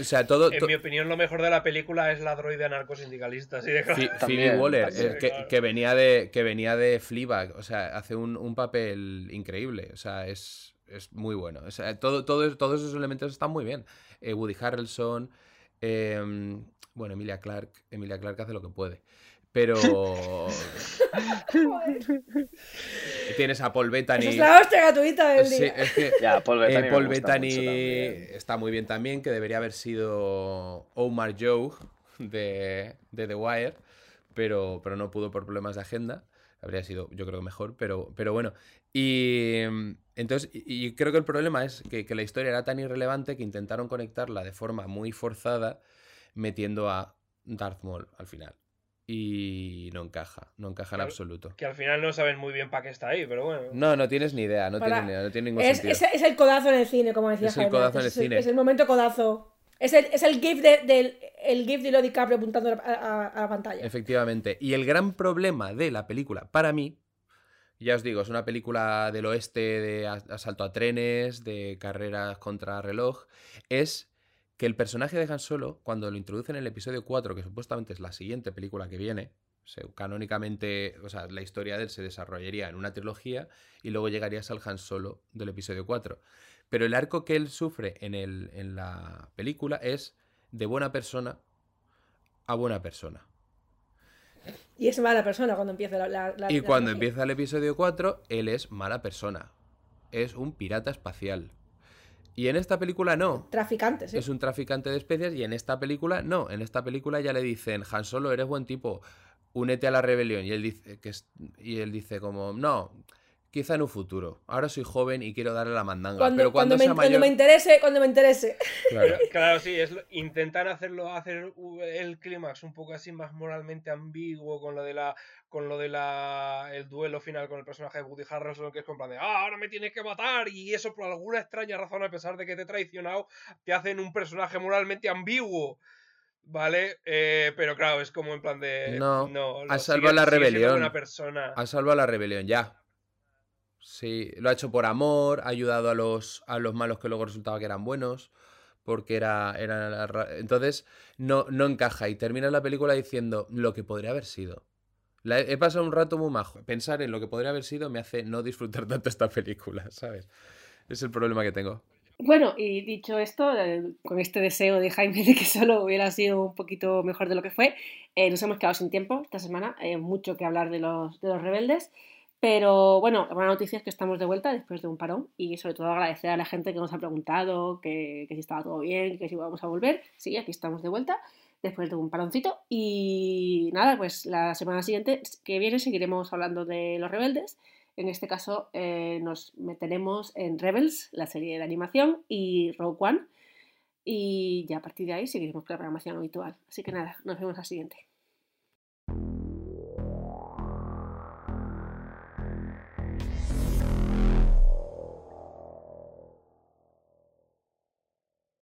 O sea, todo. En to- mi opinión, lo mejor de la película es la droide anarcosindicalista. De claro. Phoebe Waller, también. eh, que, Claro. que venía de que venía de Fleabag, o sea, hace un, un papel increíble, o sea, es, es muy bueno. O sea, todo, todo, todos esos elementos están muy bien. Eh, Woody Harrelson, em, bueno, Emilia Clark, Emilia Clark hace lo que puede. Pero tienes a Paul Bettany. Es la hostia gratuita del Sí, día. es que Ya, Paul eh, Bettany, me Paul Bettany está muy bien también, que debería haber sido Omar Joe de, de The Wire, pero, pero no pudo por problemas de agenda. Habría sido, yo creo que mejor, pero, pero bueno. Y entonces, y y creo que el problema es que, que la historia era tan irrelevante que intentaron conectarla de forma muy forzada, metiendo a Darth Maul al final. Y no encaja, no encaja en absoluto. Que al final no saben muy bien para qué está ahí, pero bueno. No, no tienes ni idea, no Para- tienes ni idea, no tiene ningún Es, sentido. es, es el codazo en el cine, como decía Es el Jaime codazo en el es cine. Es el momento codazo. Es el, es el gif de, del el gif de Leo DiCaprio apuntando a, a- a la pantalla. Efectivamente. Y el gran problema de la película, para mí, ya os digo, es una película del oeste de as- asalto a trenes, de carreras contra reloj, es que el personaje de Han Solo, cuando lo introducen en el episodio 4, que supuestamente es la siguiente película que viene, canónicamente, o sea, la historia de él se desarrollaría en una trilogía y luego llegarías al Han Solo del episodio 4. Pero el arco que él sufre en, el, en la película es de buena persona a buena persona. Y es mala persona cuando empieza la. la- la- Y cuando empieza el episodio 4, él es mala persona. Es un pirata espacial. Y en esta película no. Traficante, sí. Es un traficante de especies y en esta película no. En esta película ya le dicen, Han Solo, eres buen tipo, únete a la rebelión. Y él dice, que es- y él dice como, no, quizá en un futuro. Ahora soy joven y quiero darle la mandanga. Cuando, pero cuando, cuando, sea me, cuando mayor... me interese, cuando me interese. Claro. Claro, sí, es lo- intentan hacerlo, hacer el clímax un poco así más moralmente ambiguo con lo de la, con lo de la, el duelo final con el personaje de Woody Harrelson, que es como en plan de, ah, ahora me tienes que matar, y eso por alguna extraña razón, a pesar de que te he traicionado, te hacen un personaje moralmente ambiguo. ¿Vale? Eh, pero claro, es como en plan de. No, lo ha sigue- salvado la rebelión. buena persona. Ha salvado la rebelión, ya. Sí, lo ha hecho por amor, ha ayudado a los, a los malos que luego resultaba que eran buenos, porque era, era Entonces, no, no encaja y termina la película diciendo lo que podría haber sido. He pasado un rato muy majo. Pensar en lo que podría haber sido me hace no disfrutar tanto esta película, ¿sabes? Es el problema que tengo. Bueno, y dicho esto, eh, con este deseo de Jaime de que solo hubiera sido un poquito mejor de lo que fue, eh, nos hemos quedado sin tiempo esta semana, eh, mucho que hablar de los, de los rebeldes, pero bueno, la buena noticia es que estamos de vuelta después de un parón y sobre todo agradecer a la gente que nos ha preguntado que, si estaba todo bien, que si íbamos a volver. Sí, aquí estamos de vuelta después de un paroncito y nada, pues la semana siguiente que viene seguiremos hablando de los rebeldes. En este caso eh, nos meteremos en Rebels, la serie de animación, y Rogue One. Y ya a partir de ahí seguiremos con la programación habitual. Así que nada, nos vemos la siguiente.